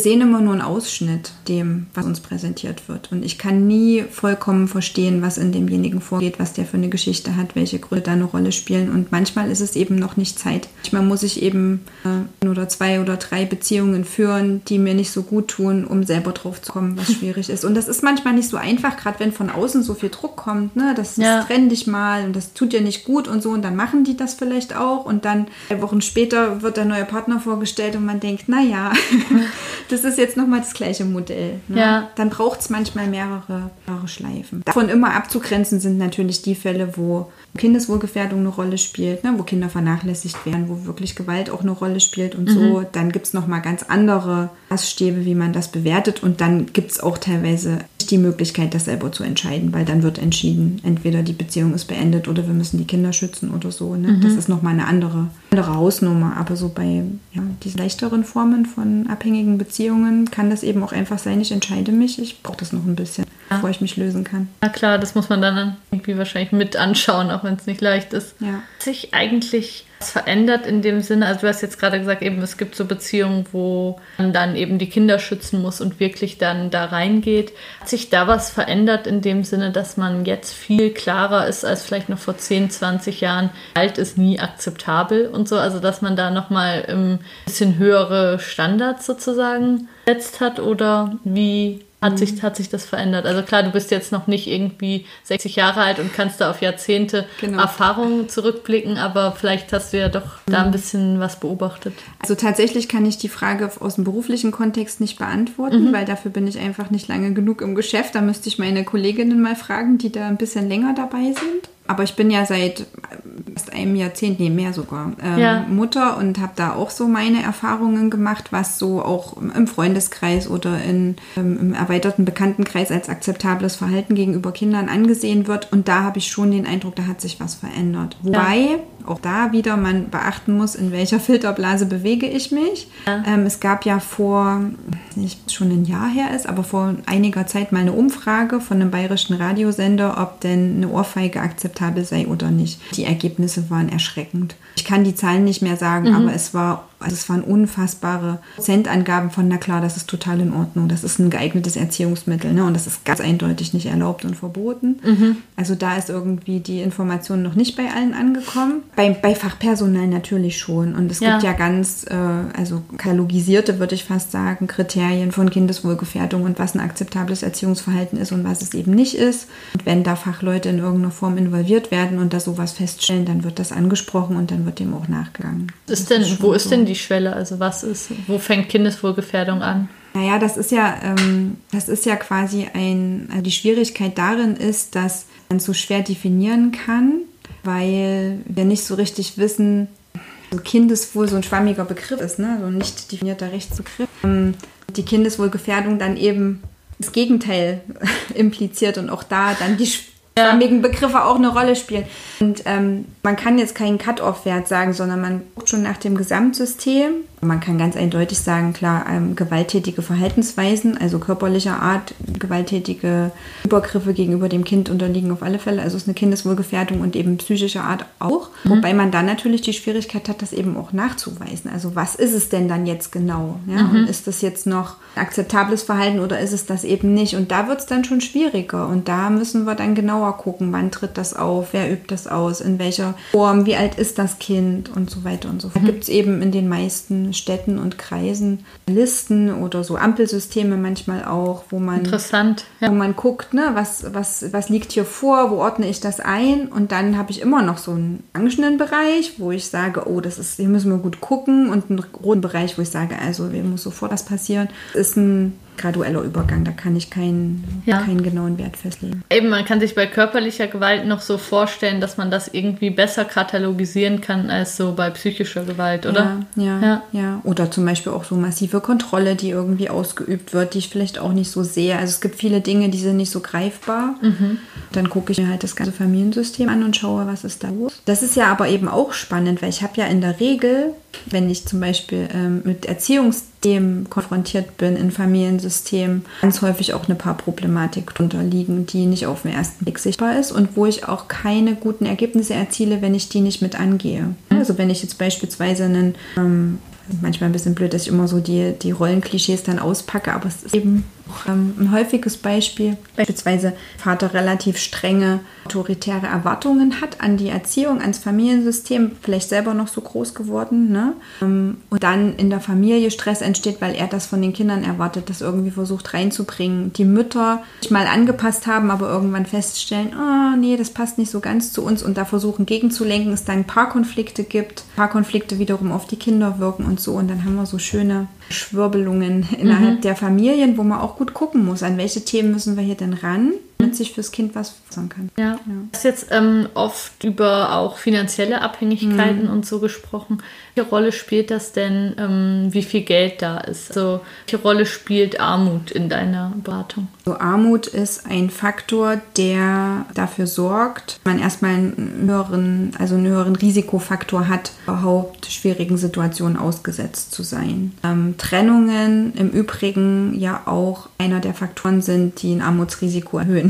S3: sehen immer nur einen Ausschnitt dem, was uns präsentiert wird. Und ich kann nie vollkommen verstehen, was in demjenigen vorgeht, was der für eine Geschichte hat, welche Gründe da eine Rolle spielen. Und manchmal ist es eben noch nicht Zeit. Manchmal muss ich eben äh, ein oder zwei oder drei Beziehungen führen, die mir nicht so gut tun, um selber drauf zu kommen, was schwierig ist. Und das ist manchmal nicht so einfach, gerade wenn von außen so viel Druck kommt. Ne? Das, ja. trenn dich mal und das tut dir nicht gut und so. Und dann machen die das vielleicht auch. Und dann drei Wochen später wird der neue Partner vorgestellt und man denkt, naja, [LAUGHS] das ist jetzt nochmal das gleiche Modell. Ne? Ja. Dann braucht es manchmal mehrere, mehrere Schleifen. Davon immer abzugrenzen sind natürlich die Fälle, wo Kindeswohlgefährdung eine Rolle spielt, ne? wo Kinder vernachlässigt werden, wo wirklich Gewalt auch eine Rolle spielt und mhm. so. Dann gibt es nochmal ganz andere Maßstäbe, wie man das bewertet. Und dann gibt es auch teilweise die Möglichkeit, das selber zu entscheiden, weil dann wird entschieden, entweder die Beziehung ist beendet oder wir müssen die Kinder schützen oder so. Ne? Mhm. Das ist nochmal eine andere, andere Hausnummer. Aber so bei ja, diesen leichteren Formen von abhängigen Beziehungen kann das eben auch einfach sein, ich entscheide mich, ich brauche das noch ein bisschen, ja. bevor ich mich lösen kann.
S1: Na klar, das muss man dann irgendwie wahrscheinlich mit anschauen, auch wenn es nicht leicht ist. Ja. Sich eigentlich verändert in dem Sinne? Also du hast jetzt gerade gesagt, eben es gibt so Beziehungen, wo man dann eben die Kinder schützen muss und wirklich dann da reingeht. Hat sich da was verändert in dem Sinne, dass man jetzt viel klarer ist als vielleicht noch vor 10, 20 Jahren? Alt ist nie akzeptabel und so, also dass man da nochmal ein bisschen höhere Standards sozusagen setzt hat oder wie hat sich, mhm. hat sich das verändert? Also klar, du bist jetzt noch nicht irgendwie 60 Jahre alt und kannst da auf Jahrzehnte genau. Erfahrungen zurückblicken, aber vielleicht hast du ja doch mhm. da ein bisschen was beobachtet.
S3: Also tatsächlich kann ich die Frage aus dem beruflichen Kontext nicht beantworten, mhm. weil dafür bin ich einfach nicht lange genug im Geschäft. Da müsste ich meine Kolleginnen mal fragen, die da ein bisschen länger dabei sind. Aber ich bin ja seit fast einem Jahrzehnt, nee, mehr sogar, ähm, ja. Mutter und habe da auch so meine Erfahrungen gemacht, was so auch im Freundeskreis oder in, ähm, im erweiterten Bekanntenkreis als akzeptables Verhalten gegenüber Kindern angesehen wird. Und da habe ich schon den Eindruck, da hat sich was verändert. Wobei ja. Auch da wieder man beachten muss, in welcher Filterblase bewege ich mich. Ja. Ähm, es gab ja vor, nicht schon ein Jahr her ist, aber vor einiger Zeit mal eine Umfrage von einem bayerischen Radiosender, ob denn eine Ohrfeige akzeptabel sei oder nicht. Die Ergebnisse waren erschreckend. Ich kann die Zahlen nicht mehr sagen, mhm. aber es war Also es waren unfassbare Prozentangaben von, na klar, das ist total in Ordnung, das ist ein geeignetes Erziehungsmittel ne? und das ist ganz eindeutig nicht erlaubt und verboten. Mhm. Also da ist irgendwie die Information noch nicht bei allen angekommen. Bei, bei Fachpersonal natürlich schon. Und es ja. gibt ja ganz, äh, also katalogisierte, würde ich fast sagen, Kriterien von Kindeswohlgefährdung und was ein akzeptables Erziehungsverhalten ist und was es eben nicht ist. Und wenn da Fachleute in irgendeiner Form involviert werden und da sowas feststellen, dann wird das angesprochen und dann wird dem auch nachgegangen.
S1: Ist denn, ist wo ist denn die Schwelle? Also was ist, wo fängt Kindeswohlgefährdung an?
S3: Naja, das ist ja, ähm, das ist ja quasi ein, also die Schwierigkeit darin ist, dass man so schwer definieren kann, weil wir nicht so richtig wissen, also Kindeswohl so ein schwammiger Begriff ist, ne? so ein nicht definierter Rechtsbegriff. Ähm, die Kindeswohlgefährdung dann eben das Gegenteil [LAUGHS] impliziert und auch da dann die schwammigen Begriffe auch eine Rolle spielen. Und ähm, man kann jetzt keinen Cut-off-Wert sagen, sondern man guckt schon nach dem Gesamtsystem. Man kann ganz eindeutig sagen, klar, ähm, gewalttätige Verhaltensweisen, also körperlicher Art, gewalttätige Übergriffe gegenüber dem Kind unterliegen auf alle Fälle. Also es ist eine Kindeswohlgefährdung und eben psychischer Art auch. Mhm. Wobei man dann natürlich die Schwierigkeit hat, das eben auch nachzuweisen. Also was ist es denn dann jetzt genau? Ja? Mhm. Und ist das jetzt noch akzeptables Verhalten oder ist es das eben nicht? Und da wird es dann schon schwieriger. Und da müssen wir dann genauer gucken, wann tritt das auf, wer übt das aus, in welcher Form, wie alt ist das Kind und so weiter und so fort. Mhm. Gibt es eben in den meisten Städten und Kreisen Listen oder so Ampelsysteme manchmal auch, wo man
S1: interessant,
S3: ja. wo man guckt, ne, was, was, was liegt hier vor, wo ordne ich das ein und dann habe ich immer noch so einen orangenen Bereich, wo ich sage, oh, das ist, hier müssen wir gut gucken und einen roten Bereich, wo ich sage, also hier muss sofort was passieren. Das ist ein gradueller Übergang. Da kann ich keinen, ja. keinen genauen Wert festlegen.
S1: Eben, man kann sich bei körperlicher Gewalt noch so vorstellen, dass man das irgendwie besser katalogisieren kann als so bei psychischer Gewalt, oder?
S3: Ja, ja, ja. ja. Oder zum Beispiel auch so massive Kontrolle, die irgendwie ausgeübt wird, die ich vielleicht auch nicht so sehe. Also es gibt viele Dinge, die sind nicht so greifbar. Mhm. Dann gucke ich mir halt das ganze Familiensystem an und schaue, was ist da los. Das ist ja aber eben auch spannend, weil ich habe ja in der Regel, wenn ich zum Beispiel ähm, mit Erziehungs dem konfrontiert bin in Familiensystemen, ganz häufig auch eine Paarproblematik drunter liegen, die nicht auf den ersten Blick sichtbar ist und wo ich auch keine guten Ergebnisse erziele, wenn ich die nicht mit angehe. Also wenn ich jetzt beispielsweise einen ähm, manchmal ein bisschen blöd, dass ich immer so die, die Rollenklischees dann auspacke, aber es ist eben ein häufiges Beispiel, beispielsweise Vater relativ strenge autoritäre Erwartungen hat an die Erziehung, ans Familiensystem, vielleicht selber noch so groß geworden, ne? Ähm, und dann in der Familie Stress entsteht, weil er das von den Kindern erwartet, das irgendwie versucht reinzubringen. Die Mütter sich mal angepasst haben, aber irgendwann feststellen, oh nee, das passt nicht so ganz zu uns und da versuchen gegenzulenken, es dann Paarkonflikte gibt, Paarkonflikte wiederum auf die Kinder wirken und so und dann haben wir so schöne Schwirbelungen innerhalb mhm. der Familien, wo man auch gut gucken muss, an welche Themen müssen wir hier denn ran sich fürs Kind was sagen kann.
S1: Ja. ja. Du hast jetzt ähm, oft über auch finanzielle Abhängigkeiten mhm. und so gesprochen. Welche Rolle spielt das denn, ähm, wie viel Geld da ist? Also, welche Rolle spielt Armut in deiner Beratung?
S3: So, Armut ist ein Faktor, der dafür sorgt, dass man erstmal einen höheren, also einen höheren Risikofaktor hat, überhaupt schwierigen Situationen ausgesetzt zu sein. Ähm, Trennungen im Übrigen ja auch einer der Faktoren sind, die ein Armutsrisiko erhöhen.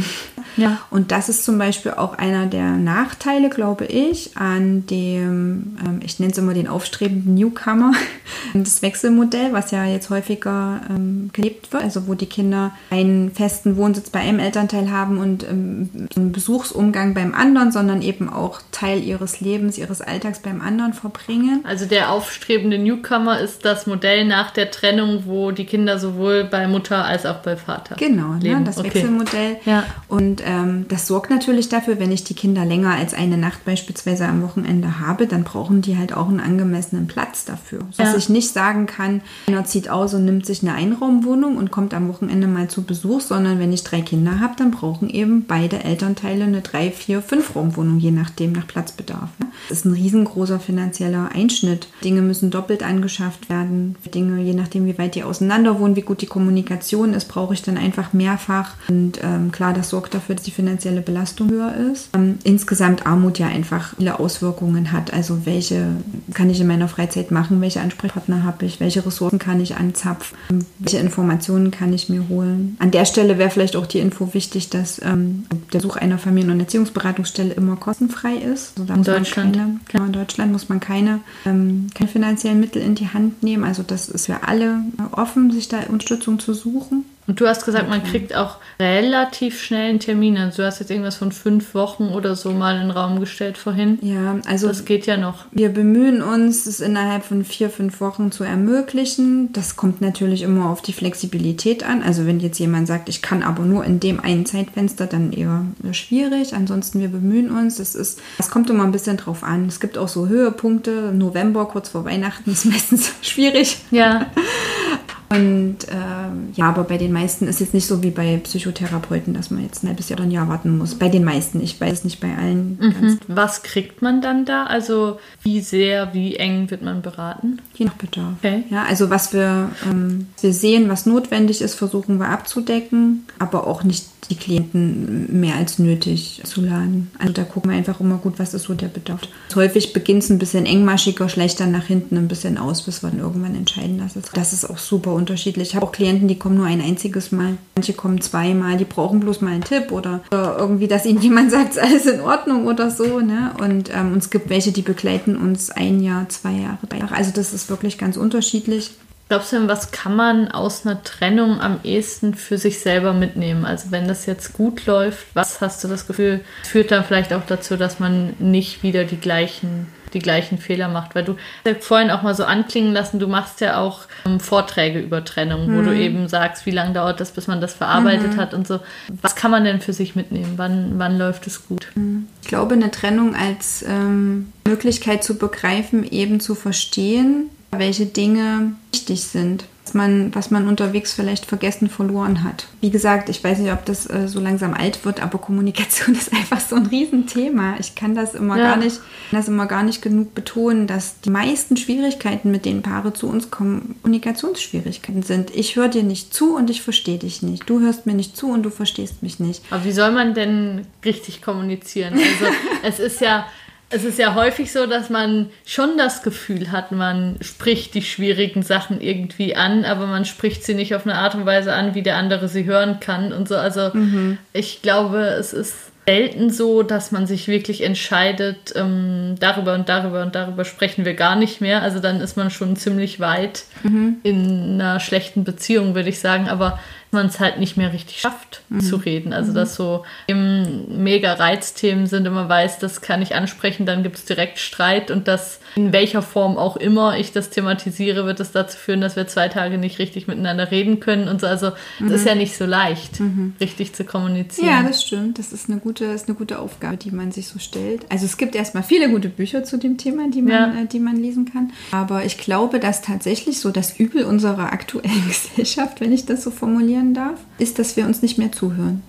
S3: Ja. Und das ist zum Beispiel auch einer der Nachteile, glaube ich, an dem, ähm, ich nenne es immer den aufstrebenden Newcomer, [LAUGHS] das Wechselmodell, was ja jetzt häufiger ähm, gelebt wird, also wo die Kinder einen festen Wohnsitz bei einem Elternteil haben und ähm, einen Besuchsumgang beim anderen, sondern eben auch Teil ihres Lebens, ihres Alltags beim anderen verbringen.
S1: Also der aufstrebende Newcomer ist das Modell nach der Trennung, wo die Kinder sowohl bei Mutter als auch bei Vater
S3: genau, ne, leben. Genau, das okay. Wechselmodell. Ja. Und ähm, das sorgt natürlich dafür, wenn ich die Kinder länger als eine Nacht beispielsweise am Wochenende habe, dann brauchen die halt auch einen angemessenen Platz dafür. Dass ja. ich nicht sagen kann, einer zieht aus und nimmt sich eine Einraumwohnung und kommt am Wochenende mal zu Besuch, sondern wenn ich drei Kinder habe, dann brauchen eben beide Elternteile eine drei, vier, fünf Raumwohnung, je nachdem nach Platzbedarf. Das ist ein riesengroßer finanzieller Einschnitt. Dinge müssen doppelt angeschafft werden. Dinge, je nachdem, wie weit die auseinander wohnen, wie gut die Kommunikation ist, brauche ich dann einfach mehrfach. Und ähm, klar, das sorgt dafür, dass die finanzielle Belastung höher ist. Ähm, insgesamt Armut ja einfach viele Auswirkungen hat. Also welche kann ich in meiner Freizeit machen, welche Ansprechpartner habe ich, welche Ressourcen kann ich anzapfen, welche Informationen kann ich mir holen. An der Stelle wäre vielleicht auch die Info wichtig, dass ähm, der Such einer Familien- und Erziehungsberatungsstelle immer kostenfrei ist.
S1: Also in Deutschland
S3: keine, genau, in Deutschland muss man keine, ähm, keine finanziellen Mittel in die Hand nehmen. Also das ist für alle offen, sich da Unterstützung zu suchen.
S1: Und du hast gesagt, man kriegt auch relativ schnell einen Termin. Also du hast jetzt irgendwas von fünf Wochen oder so mal in den Raum gestellt vorhin.
S3: Ja, also
S1: das geht ja noch.
S3: Wir bemühen uns, es innerhalb von vier, fünf Wochen zu ermöglichen. Das kommt natürlich immer auf die Flexibilität an. Also wenn jetzt jemand sagt, ich kann aber nur in dem einen Zeitfenster, dann eher schwierig. Ansonsten wir bemühen uns. Es ist, es kommt immer ein bisschen drauf an. Es gibt auch so Höhepunkte. November kurz vor Weihnachten ist [LAUGHS] meistens schwierig.
S1: Ja. [LAUGHS]
S3: Und ähm, ja, aber bei den meisten ist jetzt nicht so wie bei Psychotherapeuten, dass man jetzt ein halbes Jahr oder ein Jahr warten muss. Bei den meisten, ich weiß es nicht bei allen.
S1: Mhm. Was kriegt man dann da? Also wie sehr, wie eng wird man beraten?
S3: Je nach Bedarf. Okay. Ja, also was wir, ähm, wir sehen, was notwendig ist, versuchen wir abzudecken, aber auch nicht die Klienten mehr als nötig zu laden. Also da gucken wir einfach immer gut, was ist so der Bedarf. Häufig beginnt es ein bisschen engmaschiger, schlecht dann nach hinten ein bisschen aus, bis wir dann irgendwann entscheiden lassen. Das ist auch super unterschiedlich. Ich habe auch Klienten, die kommen nur ein einziges Mal. Manche kommen zweimal, die brauchen bloß mal einen Tipp oder, oder irgendwie, dass ihnen [LAUGHS] jemand sagt, ist alles in Ordnung oder so. Ne? Und ähm, es gibt welche, die begleiten uns ein Jahr, zwei Jahre, drei. Also das ist wirklich ganz unterschiedlich.
S1: Glaubst du denn, was kann man aus einer Trennung am ehesten für sich selber mitnehmen? Also wenn das jetzt gut läuft, was hast du das Gefühl, führt dann vielleicht auch dazu, dass man nicht wieder die gleichen, die gleichen Fehler macht? Weil du vorhin auch mal so anklingen lassen, du machst ja auch ähm, Vorträge über Trennung, mhm. wo du mhm. eben sagst, wie lange dauert das, bis man das verarbeitet mhm. hat und so. Was kann man denn für sich mitnehmen? Wann, wann läuft es gut?
S3: Mhm. Ich glaube, eine Trennung als ähm, Möglichkeit zu begreifen, eben zu verstehen, welche Dinge wichtig sind, was man, was man unterwegs vielleicht vergessen verloren hat. Wie gesagt, ich weiß nicht, ob das äh, so langsam alt wird, aber Kommunikation [LAUGHS] ist einfach so ein Riesenthema. Ich kann das immer ja. gar nicht, das immer gar nicht genug betonen, dass die meisten Schwierigkeiten, mit denen Paare zu uns kommen, Kommunikationsschwierigkeiten sind. Ich höre dir nicht zu und ich verstehe dich nicht. Du hörst mir nicht zu und du verstehst mich nicht.
S1: Aber wie soll man denn richtig kommunizieren? Also [LAUGHS] es ist ja es ist ja häufig so, dass man schon das Gefühl hat, man spricht die schwierigen Sachen irgendwie an, aber man spricht sie nicht auf eine Art und Weise an, wie der andere sie hören kann und so. Also mhm. ich glaube, es ist selten so, dass man sich wirklich entscheidet, ähm, darüber und darüber und darüber sprechen wir gar nicht mehr. Also dann ist man schon ziemlich weit mhm. in einer schlechten Beziehung, würde ich sagen. Aber man es halt nicht mehr richtig schafft mhm. zu reden. Also, dass so mega Reizthemen sind und man weiß, das kann ich ansprechen, dann gibt es direkt Streit und das in welcher Form auch immer ich das thematisiere, wird es dazu führen, dass wir zwei Tage nicht richtig miteinander reden können und so. Also, es mhm. ist ja nicht so leicht, mhm. richtig zu kommunizieren.
S3: Ja, das stimmt. Das ist eine gute, ist eine gute Aufgabe, die man sich so stellt. Also, es gibt erstmal viele gute Bücher zu dem Thema, die man, ja. äh, die man lesen kann. Aber ich glaube, dass tatsächlich so das Übel unserer aktuellen [LAUGHS] Gesellschaft, wenn ich das so formuliere, formulieren darf, ist, dass wir uns nicht mehr zuhören.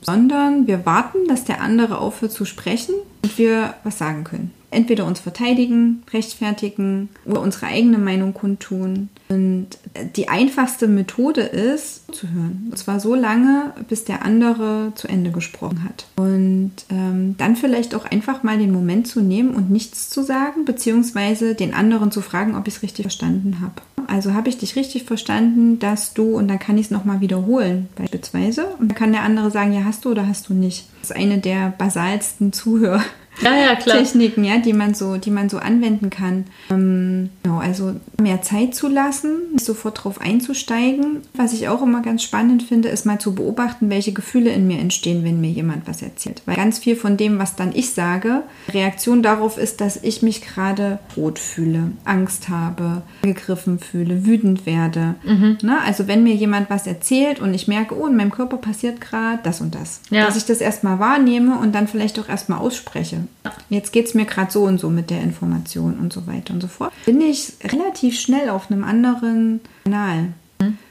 S3: Sondern wir warten, dass der andere aufhört zu sprechen und wir was sagen können entweder uns verteidigen, rechtfertigen oder unsere eigene Meinung kundtun. Und die einfachste Methode ist, zu hören. Und zwar so lange, bis der andere zu Ende gesprochen hat. Und ähm, dann vielleicht auch einfach mal den Moment zu nehmen und nichts zu sagen, beziehungsweise den anderen zu fragen, ob ich es richtig verstanden habe. Also habe ich dich richtig verstanden, dass du, und dann kann ich es nochmal wiederholen, beispielsweise. Und dann kann der andere sagen, ja, hast du oder hast du nicht. Das ist eine der basalsten Zuhör
S1: ja, ja,
S3: Techniken, ja, die man so, die man so anwenden kann. Ähm, genau, also mehr Zeit zu lassen, nicht sofort drauf einzusteigen. Was ich auch immer ganz spannend finde, ist mal zu beobachten, welche Gefühle in mir entstehen, wenn mir jemand was erzählt. Weil ganz viel von dem, was dann ich sage, Reaktion darauf ist, dass ich mich gerade rot fühle, Angst habe, gegriffen fühle, wütend werde. Mhm. Ne? Also wenn mir jemand was erzählt und ich merke, oh, in meinem Körper passiert gerade das und das. Ja. Dass ich das erstmal wahrnehme und dann vielleicht auch erstmal ausspreche. Jetzt geht es mir gerade so und so mit der Information und so weiter und so fort. Bin ich relativ schnell auf einem anderen Kanal.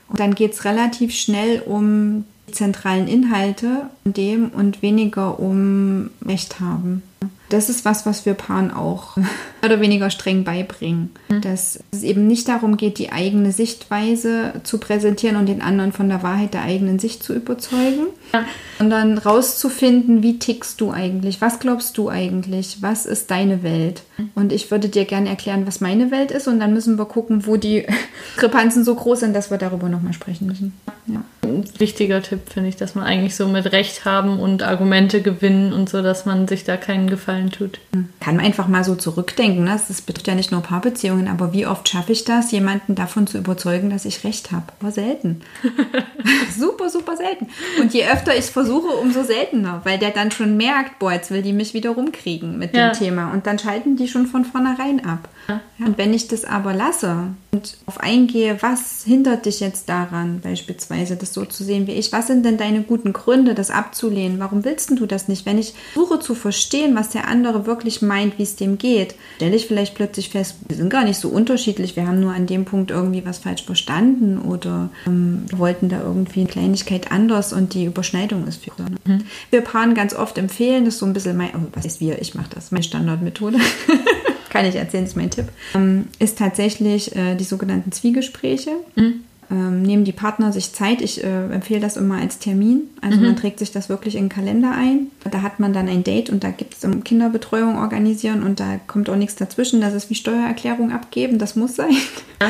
S3: Und dann geht es relativ schnell um die zentralen Inhalte in dem und weniger um Recht haben. Das ist was, was wir Paaren auch [LAUGHS] mehr oder weniger streng beibringen. Mhm. Dass es eben nicht darum geht, die eigene Sichtweise zu präsentieren und den anderen von der Wahrheit der eigenen Sicht zu überzeugen, ja. sondern rauszufinden, wie tickst du eigentlich? Was glaubst du eigentlich? Was ist deine Welt? Mhm. Und ich würde dir gerne erklären, was meine Welt ist und dann müssen wir gucken, wo die [LAUGHS] Diskrepanzen so groß sind, dass wir darüber nochmal sprechen müssen. Ja.
S1: Ein wichtiger Tipp finde ich, dass man eigentlich so mit Recht haben und Argumente gewinnen und so, dass man sich da keinen Gefallen tut.
S3: Kann man einfach mal so zurückdenken. Ne? Das betrifft ja nicht nur Paarbeziehungen, aber wie oft schaffe ich das, jemanden davon zu überzeugen, dass ich recht habe? Aber selten. [LAUGHS] super, super selten. Und je öfter ich es versuche, umso seltener, weil der dann schon merkt, boah, jetzt will die mich wieder rumkriegen mit ja. dem Thema. Und dann schalten die schon von vornherein ab. Ja. Und wenn ich das aber lasse und auf eingehe, was hindert dich jetzt daran, beispielsweise das so zu sehen wie ich, was sind denn deine guten Gründe, das abzulehnen? Warum willst du das nicht? Wenn ich suche zu verstehen, was der andere wirklich meint, wie es dem geht, stelle ich vielleicht plötzlich fest, wir sind gar nicht so unterschiedlich, wir haben nur an dem Punkt irgendwie was falsch verstanden oder ähm, wollten da irgendwie eine Kleinigkeit anders und die Überschneidung ist viel größer. Mhm. Wir Paaren ganz oft empfehlen, das ist so ein bisschen mein, oh, was ist wir, ich mache das, meine Standardmethode. [LAUGHS] kann ich erzählen, ist mein Tipp, ähm, ist tatsächlich äh, die sogenannten Zwiegespräche. Mhm. Ähm, nehmen die Partner sich Zeit. Ich äh, empfehle das immer als Termin. Also mhm. man trägt sich das wirklich in den Kalender ein. Da hat man dann ein Date und da gibt es um Kinderbetreuung organisieren und da kommt auch nichts dazwischen. Das ist wie Steuererklärung abgeben, das muss sein. Ja.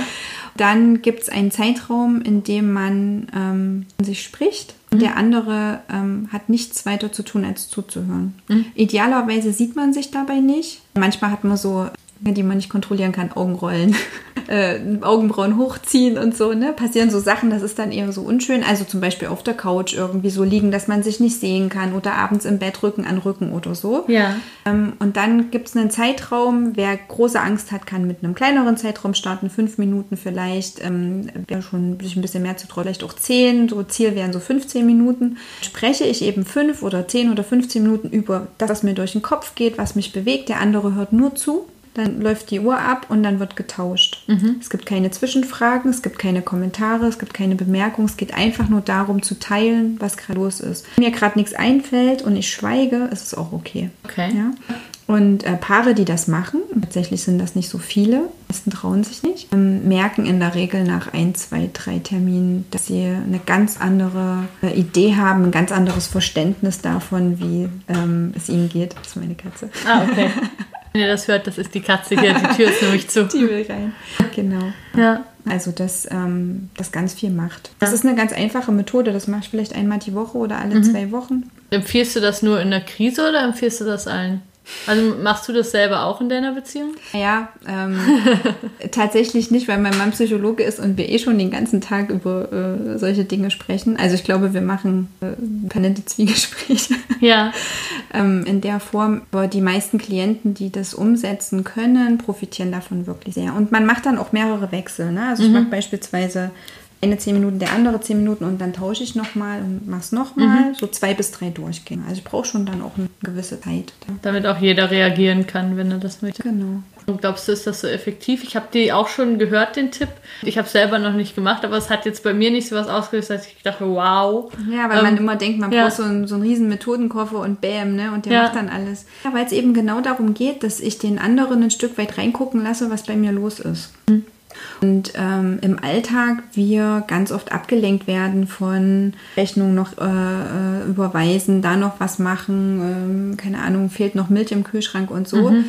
S3: Dann gibt es einen Zeitraum, in dem man ähm, sich spricht. Und mhm. der andere ähm, hat nichts weiter zu tun, als zuzuhören. Mhm. Idealerweise sieht man sich dabei nicht. Manchmal hat man so die man nicht kontrollieren kann, Augenrollen, [LAUGHS] äh, Augenbrauen hochziehen und so, ne? Passieren so Sachen, das ist dann eher so unschön. Also zum Beispiel auf der Couch irgendwie so liegen, dass man sich nicht sehen kann oder abends im Bett Rücken an Rücken oder so. Ja. Ähm, und dann gibt es einen Zeitraum, wer große Angst hat, kann mit einem kleineren Zeitraum starten, fünf Minuten vielleicht. Ähm, wer schon sich ein bisschen mehr zu trauen, vielleicht auch zehn, so Ziel wären so 15 Minuten. Spreche ich eben fünf oder zehn oder 15 Minuten über das, was mir durch den Kopf geht, was mich bewegt. Der andere hört nur zu dann läuft die Uhr ab und dann wird getauscht. Mhm. Es gibt keine Zwischenfragen, es gibt keine Kommentare, es gibt keine Bemerkungen. Es geht einfach nur darum zu teilen, was gerade los ist. Wenn mir gerade nichts einfällt und ich schweige, ist es auch okay. Okay. Ja? Und äh, Paare, die das machen, tatsächlich sind das nicht so viele, meisten trauen sich nicht, ähm, merken in der Regel nach ein, zwei, drei Terminen, dass sie eine ganz andere äh, Idee haben, ein ganz anderes Verständnis davon, wie ähm, es ihnen geht. Das ist meine Katze. Ah, okay. [LAUGHS]
S1: Wenn ihr das hört, das ist die Katze hier. Die Tür ist nämlich zu. [LAUGHS]
S3: Die will rein. Genau. Ja. Also, dass ähm, das ganz viel macht. Das ist eine ganz einfache Methode. Das mache ich vielleicht einmal die Woche oder alle mhm. zwei Wochen.
S1: Empfiehlst du das nur in der Krise oder empfiehlst du das allen? Also machst du das selber auch in deiner Beziehung?
S3: Ja, ähm, [LAUGHS] tatsächlich nicht, weil mein Mann Psychologe ist und wir eh schon den ganzen Tag über äh, solche Dinge sprechen. Also ich glaube, wir machen äh, permanente Zwiegespräche. [LAUGHS] Ja. ähm, in der Form, aber die meisten Klienten, die das umsetzen können, profitieren davon wirklich sehr. Und man macht dann auch mehrere Wechsel. Ne? Also ich mhm. mache beispielsweise eine zehn Minuten, der andere zehn Minuten und dann tausche ich nochmal und mache es nochmal. Mhm. So zwei bis drei Durchgänge. Also ich brauche schon dann auch eine gewisse Zeit.
S1: Damit auch jeder reagieren kann, wenn er das möchte. Genau. Und glaubst du, ist das so effektiv? Ich habe die auch schon gehört, den Tipp. Ich habe es selber noch nicht gemacht, aber es hat jetzt bei mir nicht so was ausgelöst, dass ich dachte, wow.
S3: Ja, weil ähm, man immer denkt, man ja. braucht so einen, so einen riesen Methodenkoffer und bäm, ne? Und der ja. macht dann alles. Ja, weil es eben genau darum geht, dass ich den anderen ein Stück weit reingucken lasse, was bei mir los ist. Mhm. Und ähm, im Alltag wir ganz oft abgelenkt werden von Rechnung noch äh, äh, überweisen, da noch was machen, ähm, keine Ahnung, fehlt noch Milch im Kühlschrank und so. Mhm.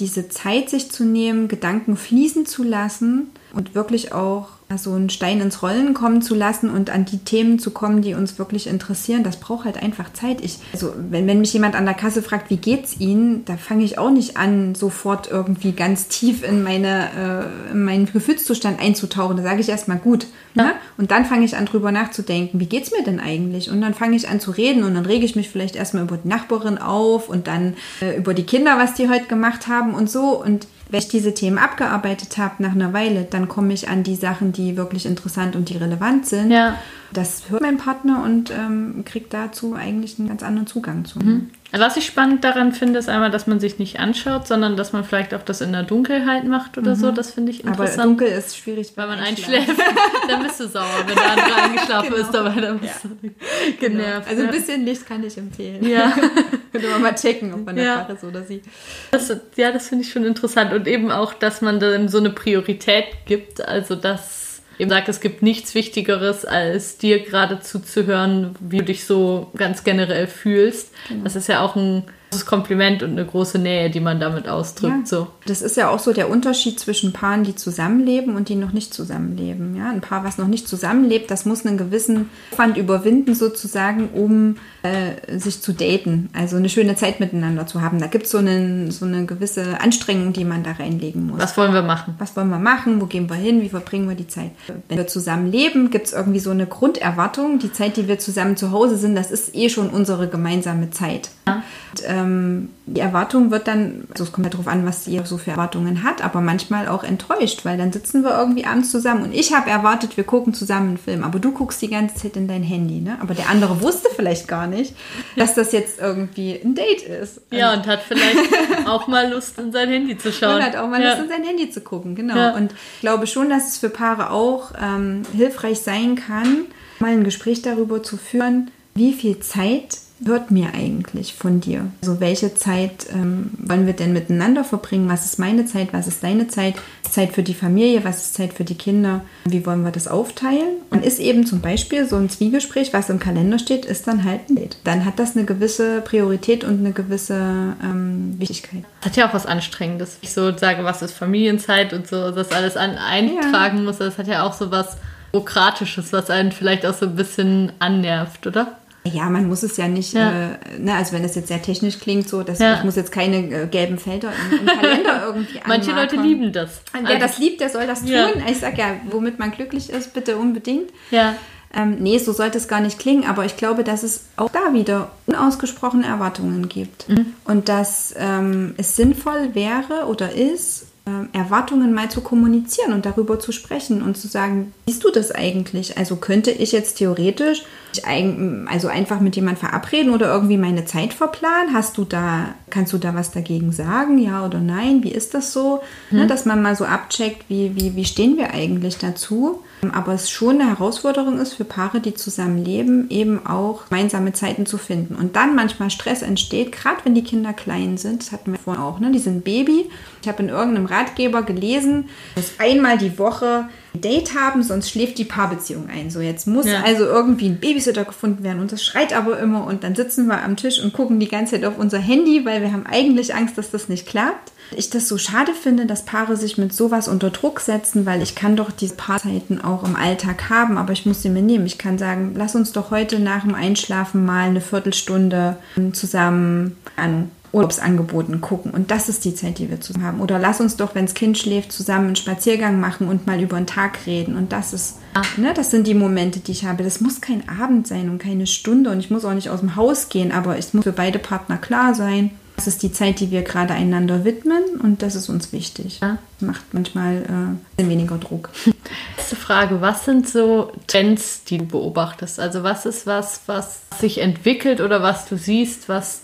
S3: Diese Zeit sich zu nehmen, Gedanken fließen zu lassen und wirklich auch so einen Stein ins Rollen kommen zu lassen und an die Themen zu kommen, die uns wirklich interessieren, das braucht halt einfach Zeit. Ich, also wenn, wenn mich jemand an der Kasse fragt, wie geht's Ihnen, da fange ich auch nicht an, sofort irgendwie ganz tief in, meine, äh, in meinen Gefühlszustand einzutauchen. Da sage ich erstmal gut. Ja. Ne? Und dann fange ich an, drüber nachzudenken, wie geht's mir denn eigentlich? Und dann fange ich an zu reden und dann rege ich mich vielleicht erstmal über die Nachbarin auf und dann äh, über die Kinder, was die heute gemacht haben und so. Und wenn ich diese Themen abgearbeitet habe nach einer Weile, dann komme ich an die Sachen, die wirklich interessant und die relevant sind. Ja. Das hört mein Partner und ähm, kriegt dazu eigentlich einen ganz anderen Zugang zu. Mhm.
S1: Was ich spannend daran finde, ist einmal, dass man sich nicht anschaut, sondern dass man vielleicht auch das in der Dunkelheit macht oder mhm. so. Das finde ich interessant.
S3: Aber dunkel ist schwierig,
S1: weil man einschläft. [LAUGHS] dann bist du sauer, wenn der andere eingeschlafen genau. ist, dabei dann bist ja. du
S3: genau. genervt. Also ein bisschen Licht kann ich empfehlen. Ja. [LAUGHS] Könnte man mal checken, ob man ja. das ist oder sie.
S1: Das, ja, das finde ich schon interessant. Und eben auch, dass man dann so eine Priorität gibt. Also, dass eben sagt, es gibt nichts Wichtigeres, als dir gerade zuzuhören, wie du dich so ganz generell fühlst. Genau. Das ist ja auch ein großes Kompliment und eine große Nähe, die man damit ausdrückt. Ja. So.
S3: Das ist ja auch so der Unterschied zwischen Paaren, die zusammenleben und die noch nicht zusammenleben. Ja? Ein Paar, was noch nicht zusammenlebt, das muss einen gewissen Aufwand überwinden, sozusagen, um äh, sich zu daten, also eine schöne Zeit miteinander zu haben. Da gibt so es so eine gewisse Anstrengung, die man da reinlegen muss.
S1: Was wollen wir machen?
S3: Was wollen wir machen? Wo gehen wir hin? Wie verbringen wir die Zeit? Wenn wir zusammen leben, gibt es irgendwie so eine Grunderwartung. Die Zeit, die wir zusammen zu Hause sind, das ist eh schon unsere gemeinsame Zeit. Ja. Und, ähm, die Erwartung wird dann, also es kommt ja darauf an, was ihr so für Erwartungen hat, aber manchmal auch enttäuscht, weil dann sitzen wir irgendwie abends zusammen und ich habe erwartet, wir gucken zusammen einen Film, aber du guckst die ganze Zeit in dein Handy, ne? Aber der andere wusste vielleicht gar nicht, dass das jetzt irgendwie ein Date ist.
S1: Ja, und hat vielleicht [LAUGHS] auch mal Lust, in sein Handy zu schauen. Und
S3: hat auch mal ja. Lust, in sein Handy zu gucken, genau. Ja. Und ich glaube schon, dass es für Paare auch ähm, hilfreich sein kann, mal ein Gespräch darüber zu führen, wie viel Zeit wird mir eigentlich von dir? Also welche Zeit ähm, wollen wir denn miteinander verbringen? Was ist meine Zeit? Was ist deine Zeit? Zeit für die Familie? Was ist Zeit für die Kinder? Wie wollen wir das aufteilen? Und ist eben zum Beispiel so ein Zwiegespräch, was im Kalender steht, ist dann halt ein Date. Dann hat das eine gewisse Priorität und eine gewisse ähm, Wichtigkeit.
S1: Hat ja auch was Anstrengendes. Ich so sage, was ist Familienzeit und so, das alles an, eintragen ja. muss. Das hat ja auch so was Bürokratisches, was einen vielleicht auch so ein bisschen annervt, oder?
S3: Ja, man muss es ja nicht, ja. Äh, ne, also wenn es jetzt sehr technisch klingt, so, dass ja. ich muss jetzt keine äh, gelben Felder im, im Kalender [LAUGHS] irgendwie
S1: Manche Leute lieben das.
S3: Wer also, das liebt, der soll das tun. Ja. Ich sage ja, womit man glücklich ist, bitte unbedingt. Ja. Ähm, nee, so sollte es gar nicht klingen, aber ich glaube, dass es auch da wieder unausgesprochene Erwartungen gibt. Mhm. Und dass ähm, es sinnvoll wäre oder ist, Erwartungen mal zu kommunizieren und darüber zu sprechen und zu sagen, siehst du das eigentlich? Also könnte ich jetzt theoretisch also einfach mit jemand verabreden oder irgendwie meine Zeit verplanen? Hast du da, kannst du da was dagegen sagen? Ja oder nein? Wie ist das so? Ne, mhm. dass man mal so abcheckt, wie, wie, wie stehen wir eigentlich dazu? Aber es schon eine Herausforderung ist für Paare, die zusammen leben, eben auch gemeinsame Zeiten zu finden. Und dann manchmal Stress entsteht, gerade wenn die Kinder klein sind, das hatten wir vorhin auch, ne? die sind Baby. Ich habe in irgendeinem Ratgeber gelesen, dass einmal die Woche ein Date haben, sonst schläft die Paarbeziehung ein. So, jetzt muss ja. also irgendwie ein Babysitter gefunden werden und das schreit aber immer und dann sitzen wir am Tisch und gucken die ganze Zeit auf unser Handy, weil wir haben eigentlich Angst, dass das nicht klappt ich das so schade finde, dass Paare sich mit sowas unter Druck setzen, weil ich kann doch diese Paarzeiten auch im Alltag haben, aber ich muss sie mir nehmen. Ich kann sagen, lass uns doch heute nach dem Einschlafen mal eine Viertelstunde zusammen an Urlaubsangeboten gucken. Und das ist die Zeit, die wir zusammen haben. Oder lass uns doch, wenn das Kind schläft, zusammen einen Spaziergang machen und mal über den Tag reden. Und das ist, ne, das sind die Momente, die ich habe. Das muss kein Abend sein und keine Stunde. Und ich muss auch nicht aus dem Haus gehen, aber es muss für beide Partner klar sein, das ist die Zeit, die wir gerade einander widmen und das ist uns wichtig. Ja. Macht manchmal äh, weniger Druck. [LAUGHS]
S1: Letzte Frage, was sind so Trends, die du beobachtest? Also was ist was, was sich entwickelt oder was du siehst, was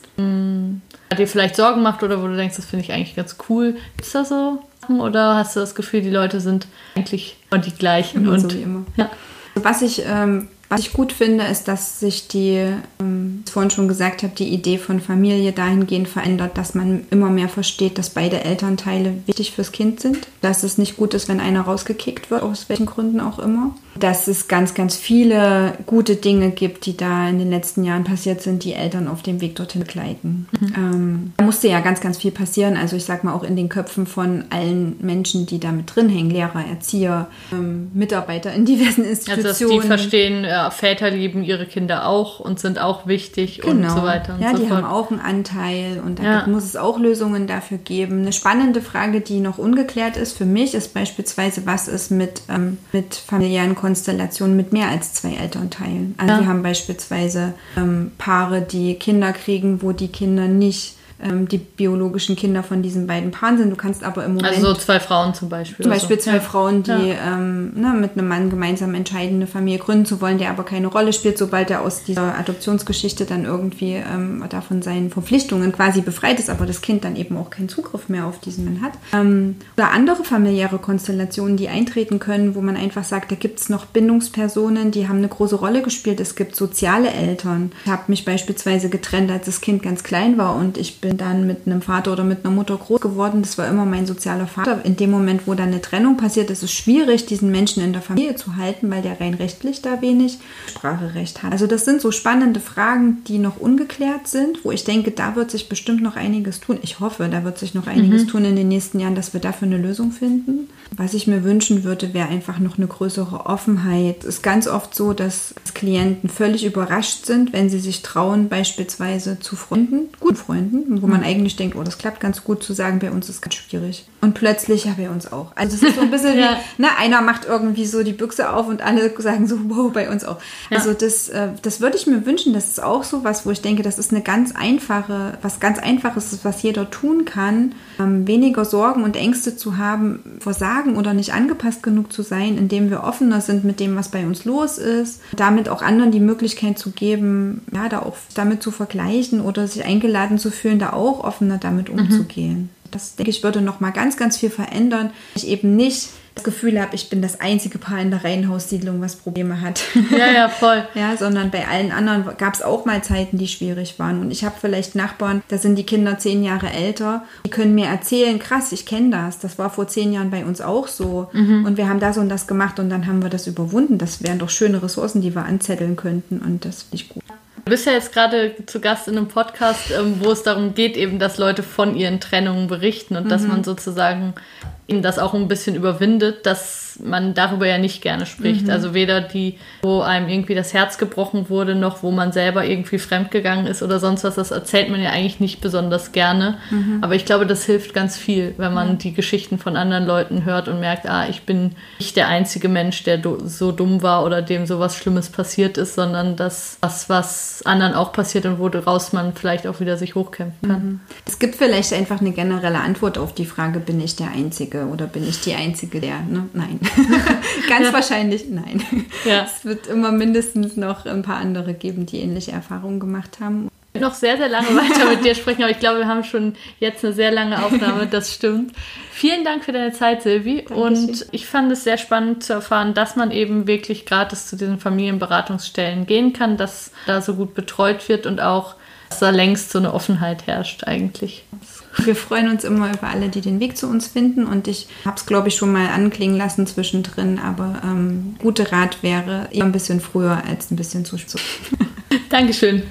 S1: dir vielleicht Sorgen macht oder wo du denkst, das finde ich eigentlich ganz cool. Ist das so? Oder hast du das Gefühl, die Leute sind eigentlich die gleichen?
S3: Immer und, so wie immer. Ja. Was ich ähm, was ich gut finde, ist, dass sich die, ähm, ich vorhin schon gesagt habe, die Idee von Familie dahingehend verändert, dass man immer mehr versteht, dass beide Elternteile wichtig fürs Kind sind. Dass es nicht gut ist, wenn einer rausgekickt wird, aus welchen Gründen auch immer. Dass es ganz, ganz viele gute Dinge gibt, die da in den letzten Jahren passiert sind, die Eltern auf dem Weg dorthin begleiten. Mhm. Ähm, da musste ja ganz, ganz viel passieren. Also ich sag mal auch in den Köpfen von allen Menschen, die da mit drin hängen, Lehrer, Erzieher, ähm, Mitarbeiter in diversen Institutionen. Also
S1: dass die verstehen, ja, Väter lieben ihre Kinder auch und sind auch wichtig genau. und so weiter und
S3: ja,
S1: so
S3: die haben auch einen Anteil und da ja. muss es auch Lösungen dafür geben. Eine spannende Frage, die noch ungeklärt ist für mich, ist beispielsweise, was ist mit, ähm, mit familiären Konstellationen mit mehr als zwei Elternteilen. Also ja. wir haben beispielsweise ähm, Paare, die Kinder kriegen, wo die Kinder nicht ähm, die biologischen Kinder von diesen beiden Paaren sind. Du kannst aber im Moment.
S1: Also so zwei Frauen zum Beispiel.
S3: Zum Beispiel so. zwei. Frauen, die ja. ähm, ne, mit einem Mann gemeinsam entscheiden, eine Familie gründen zu wollen, der aber keine Rolle spielt, sobald er aus dieser Adoptionsgeschichte dann irgendwie ähm, da von seinen Verpflichtungen quasi befreit ist, aber das Kind dann eben auch keinen Zugriff mehr auf diesen Mann hat. Ähm, oder andere familiäre Konstellationen, die eintreten können, wo man einfach sagt, da gibt es noch Bindungspersonen, die haben eine große Rolle gespielt. Es gibt soziale Eltern. Ich habe mich beispielsweise getrennt, als das Kind ganz klein war und ich bin bin dann mit einem Vater oder mit einer Mutter groß geworden. Das war immer mein sozialer Vater. In dem Moment, wo dann eine Trennung passiert, ist es schwierig, diesen Menschen in der Familie zu halten, weil der rein rechtlich da wenig Spracherecht hat. Also das sind so spannende Fragen, die noch ungeklärt sind, wo ich denke, da wird sich bestimmt noch einiges tun. Ich hoffe, da wird sich noch einiges mhm. tun in den nächsten Jahren, dass wir dafür eine Lösung finden. Was ich mir wünschen würde, wäre einfach noch eine größere Offenheit. Es ist ganz oft so, dass Klienten völlig überrascht sind, wenn sie sich trauen, beispielsweise zu Freunden, guten Freunden, wo man eigentlich denkt, oh, das klappt ganz gut, zu sagen, bei uns ist ganz schwierig. Und plötzlich ja bei uns auch. Also es ist so ein bisschen [LAUGHS] ja. wie, ne, einer macht irgendwie so die Büchse auf und alle sagen so, wow, bei uns auch. Ja. Also das, äh, das würde ich mir wünschen, das ist auch so was, wo ich denke, das ist eine ganz einfache, was ganz einfaches ist, was jeder tun kann, ähm, weniger Sorgen und Ängste zu haben, versagen oder nicht angepasst genug zu sein, indem wir offener sind mit dem, was bei uns los ist, damit auch anderen die Möglichkeit zu geben, ja, da auch damit zu vergleichen oder sich eingeladen zu fühlen, da auch offener damit mhm. umzugehen. Mhm. Das, denke ich, würde noch mal ganz, ganz viel verändern. Ich eben nicht das Gefühl habe, ich bin das einzige Paar in der Reihenhaussiedlung, was Probleme hat.
S1: Ja, ja, [LAUGHS] voll.
S3: ja, sondern bei allen anderen gab es auch mal Zeiten, die schwierig waren. Und ich habe vielleicht Nachbarn, da sind die Kinder zehn Jahre älter, die können mir erzählen, krass, ich kenne das. Das war vor zehn Jahren bei uns auch so. Mhm. Und wir haben das und das gemacht und dann haben wir das überwunden. Das wären doch schöne Ressourcen, die wir anzetteln könnten. Und das finde ich gut.
S1: Du bist ja jetzt gerade zu Gast in einem Podcast, ähm, wo es darum geht, eben, dass Leute von ihren Trennungen berichten und mhm. dass man sozusagen ihnen das auch ein bisschen überwindet, dass man darüber ja nicht gerne spricht. Mhm. Also weder die, wo einem irgendwie das Herz gebrochen wurde, noch wo man selber irgendwie fremdgegangen ist oder sonst was. Das erzählt man ja eigentlich nicht besonders gerne. Mhm. Aber ich glaube, das hilft ganz viel, wenn man die Geschichten von anderen Leuten hört und merkt, ah, ich bin nicht der einzige Mensch, der so dumm war oder dem sowas Schlimmes passiert ist, sondern das, was, was anderen auch passiert und woraus man vielleicht auch wieder sich hochkämpfen kann. Mhm.
S3: Es gibt vielleicht einfach eine generelle Antwort auf die Frage, bin ich der Einzige oder bin ich die Einzige, der, ne? Nein. [LAUGHS] Ganz ja. wahrscheinlich nein. Ja. Es wird immer mindestens noch ein paar andere geben, die ähnliche Erfahrungen gemacht haben.
S1: Ich noch sehr, sehr lange weiter mit dir sprechen, aber ich glaube, wir haben schon jetzt eine sehr lange Aufnahme, das stimmt. Vielen Dank für deine Zeit, Silvi. Und ich fand es sehr spannend zu erfahren, dass man eben wirklich gratis zu diesen Familienberatungsstellen gehen kann, dass da so gut betreut wird und auch, dass da längst so eine Offenheit herrscht eigentlich.
S3: Wir freuen uns immer über alle, die den Weg zu uns finden. Und ich habe es, glaube ich, schon mal anklingen lassen zwischendrin. Aber ähm, gute Rat wäre eher ein bisschen früher als ein bisschen zu spät.
S1: Dankeschön.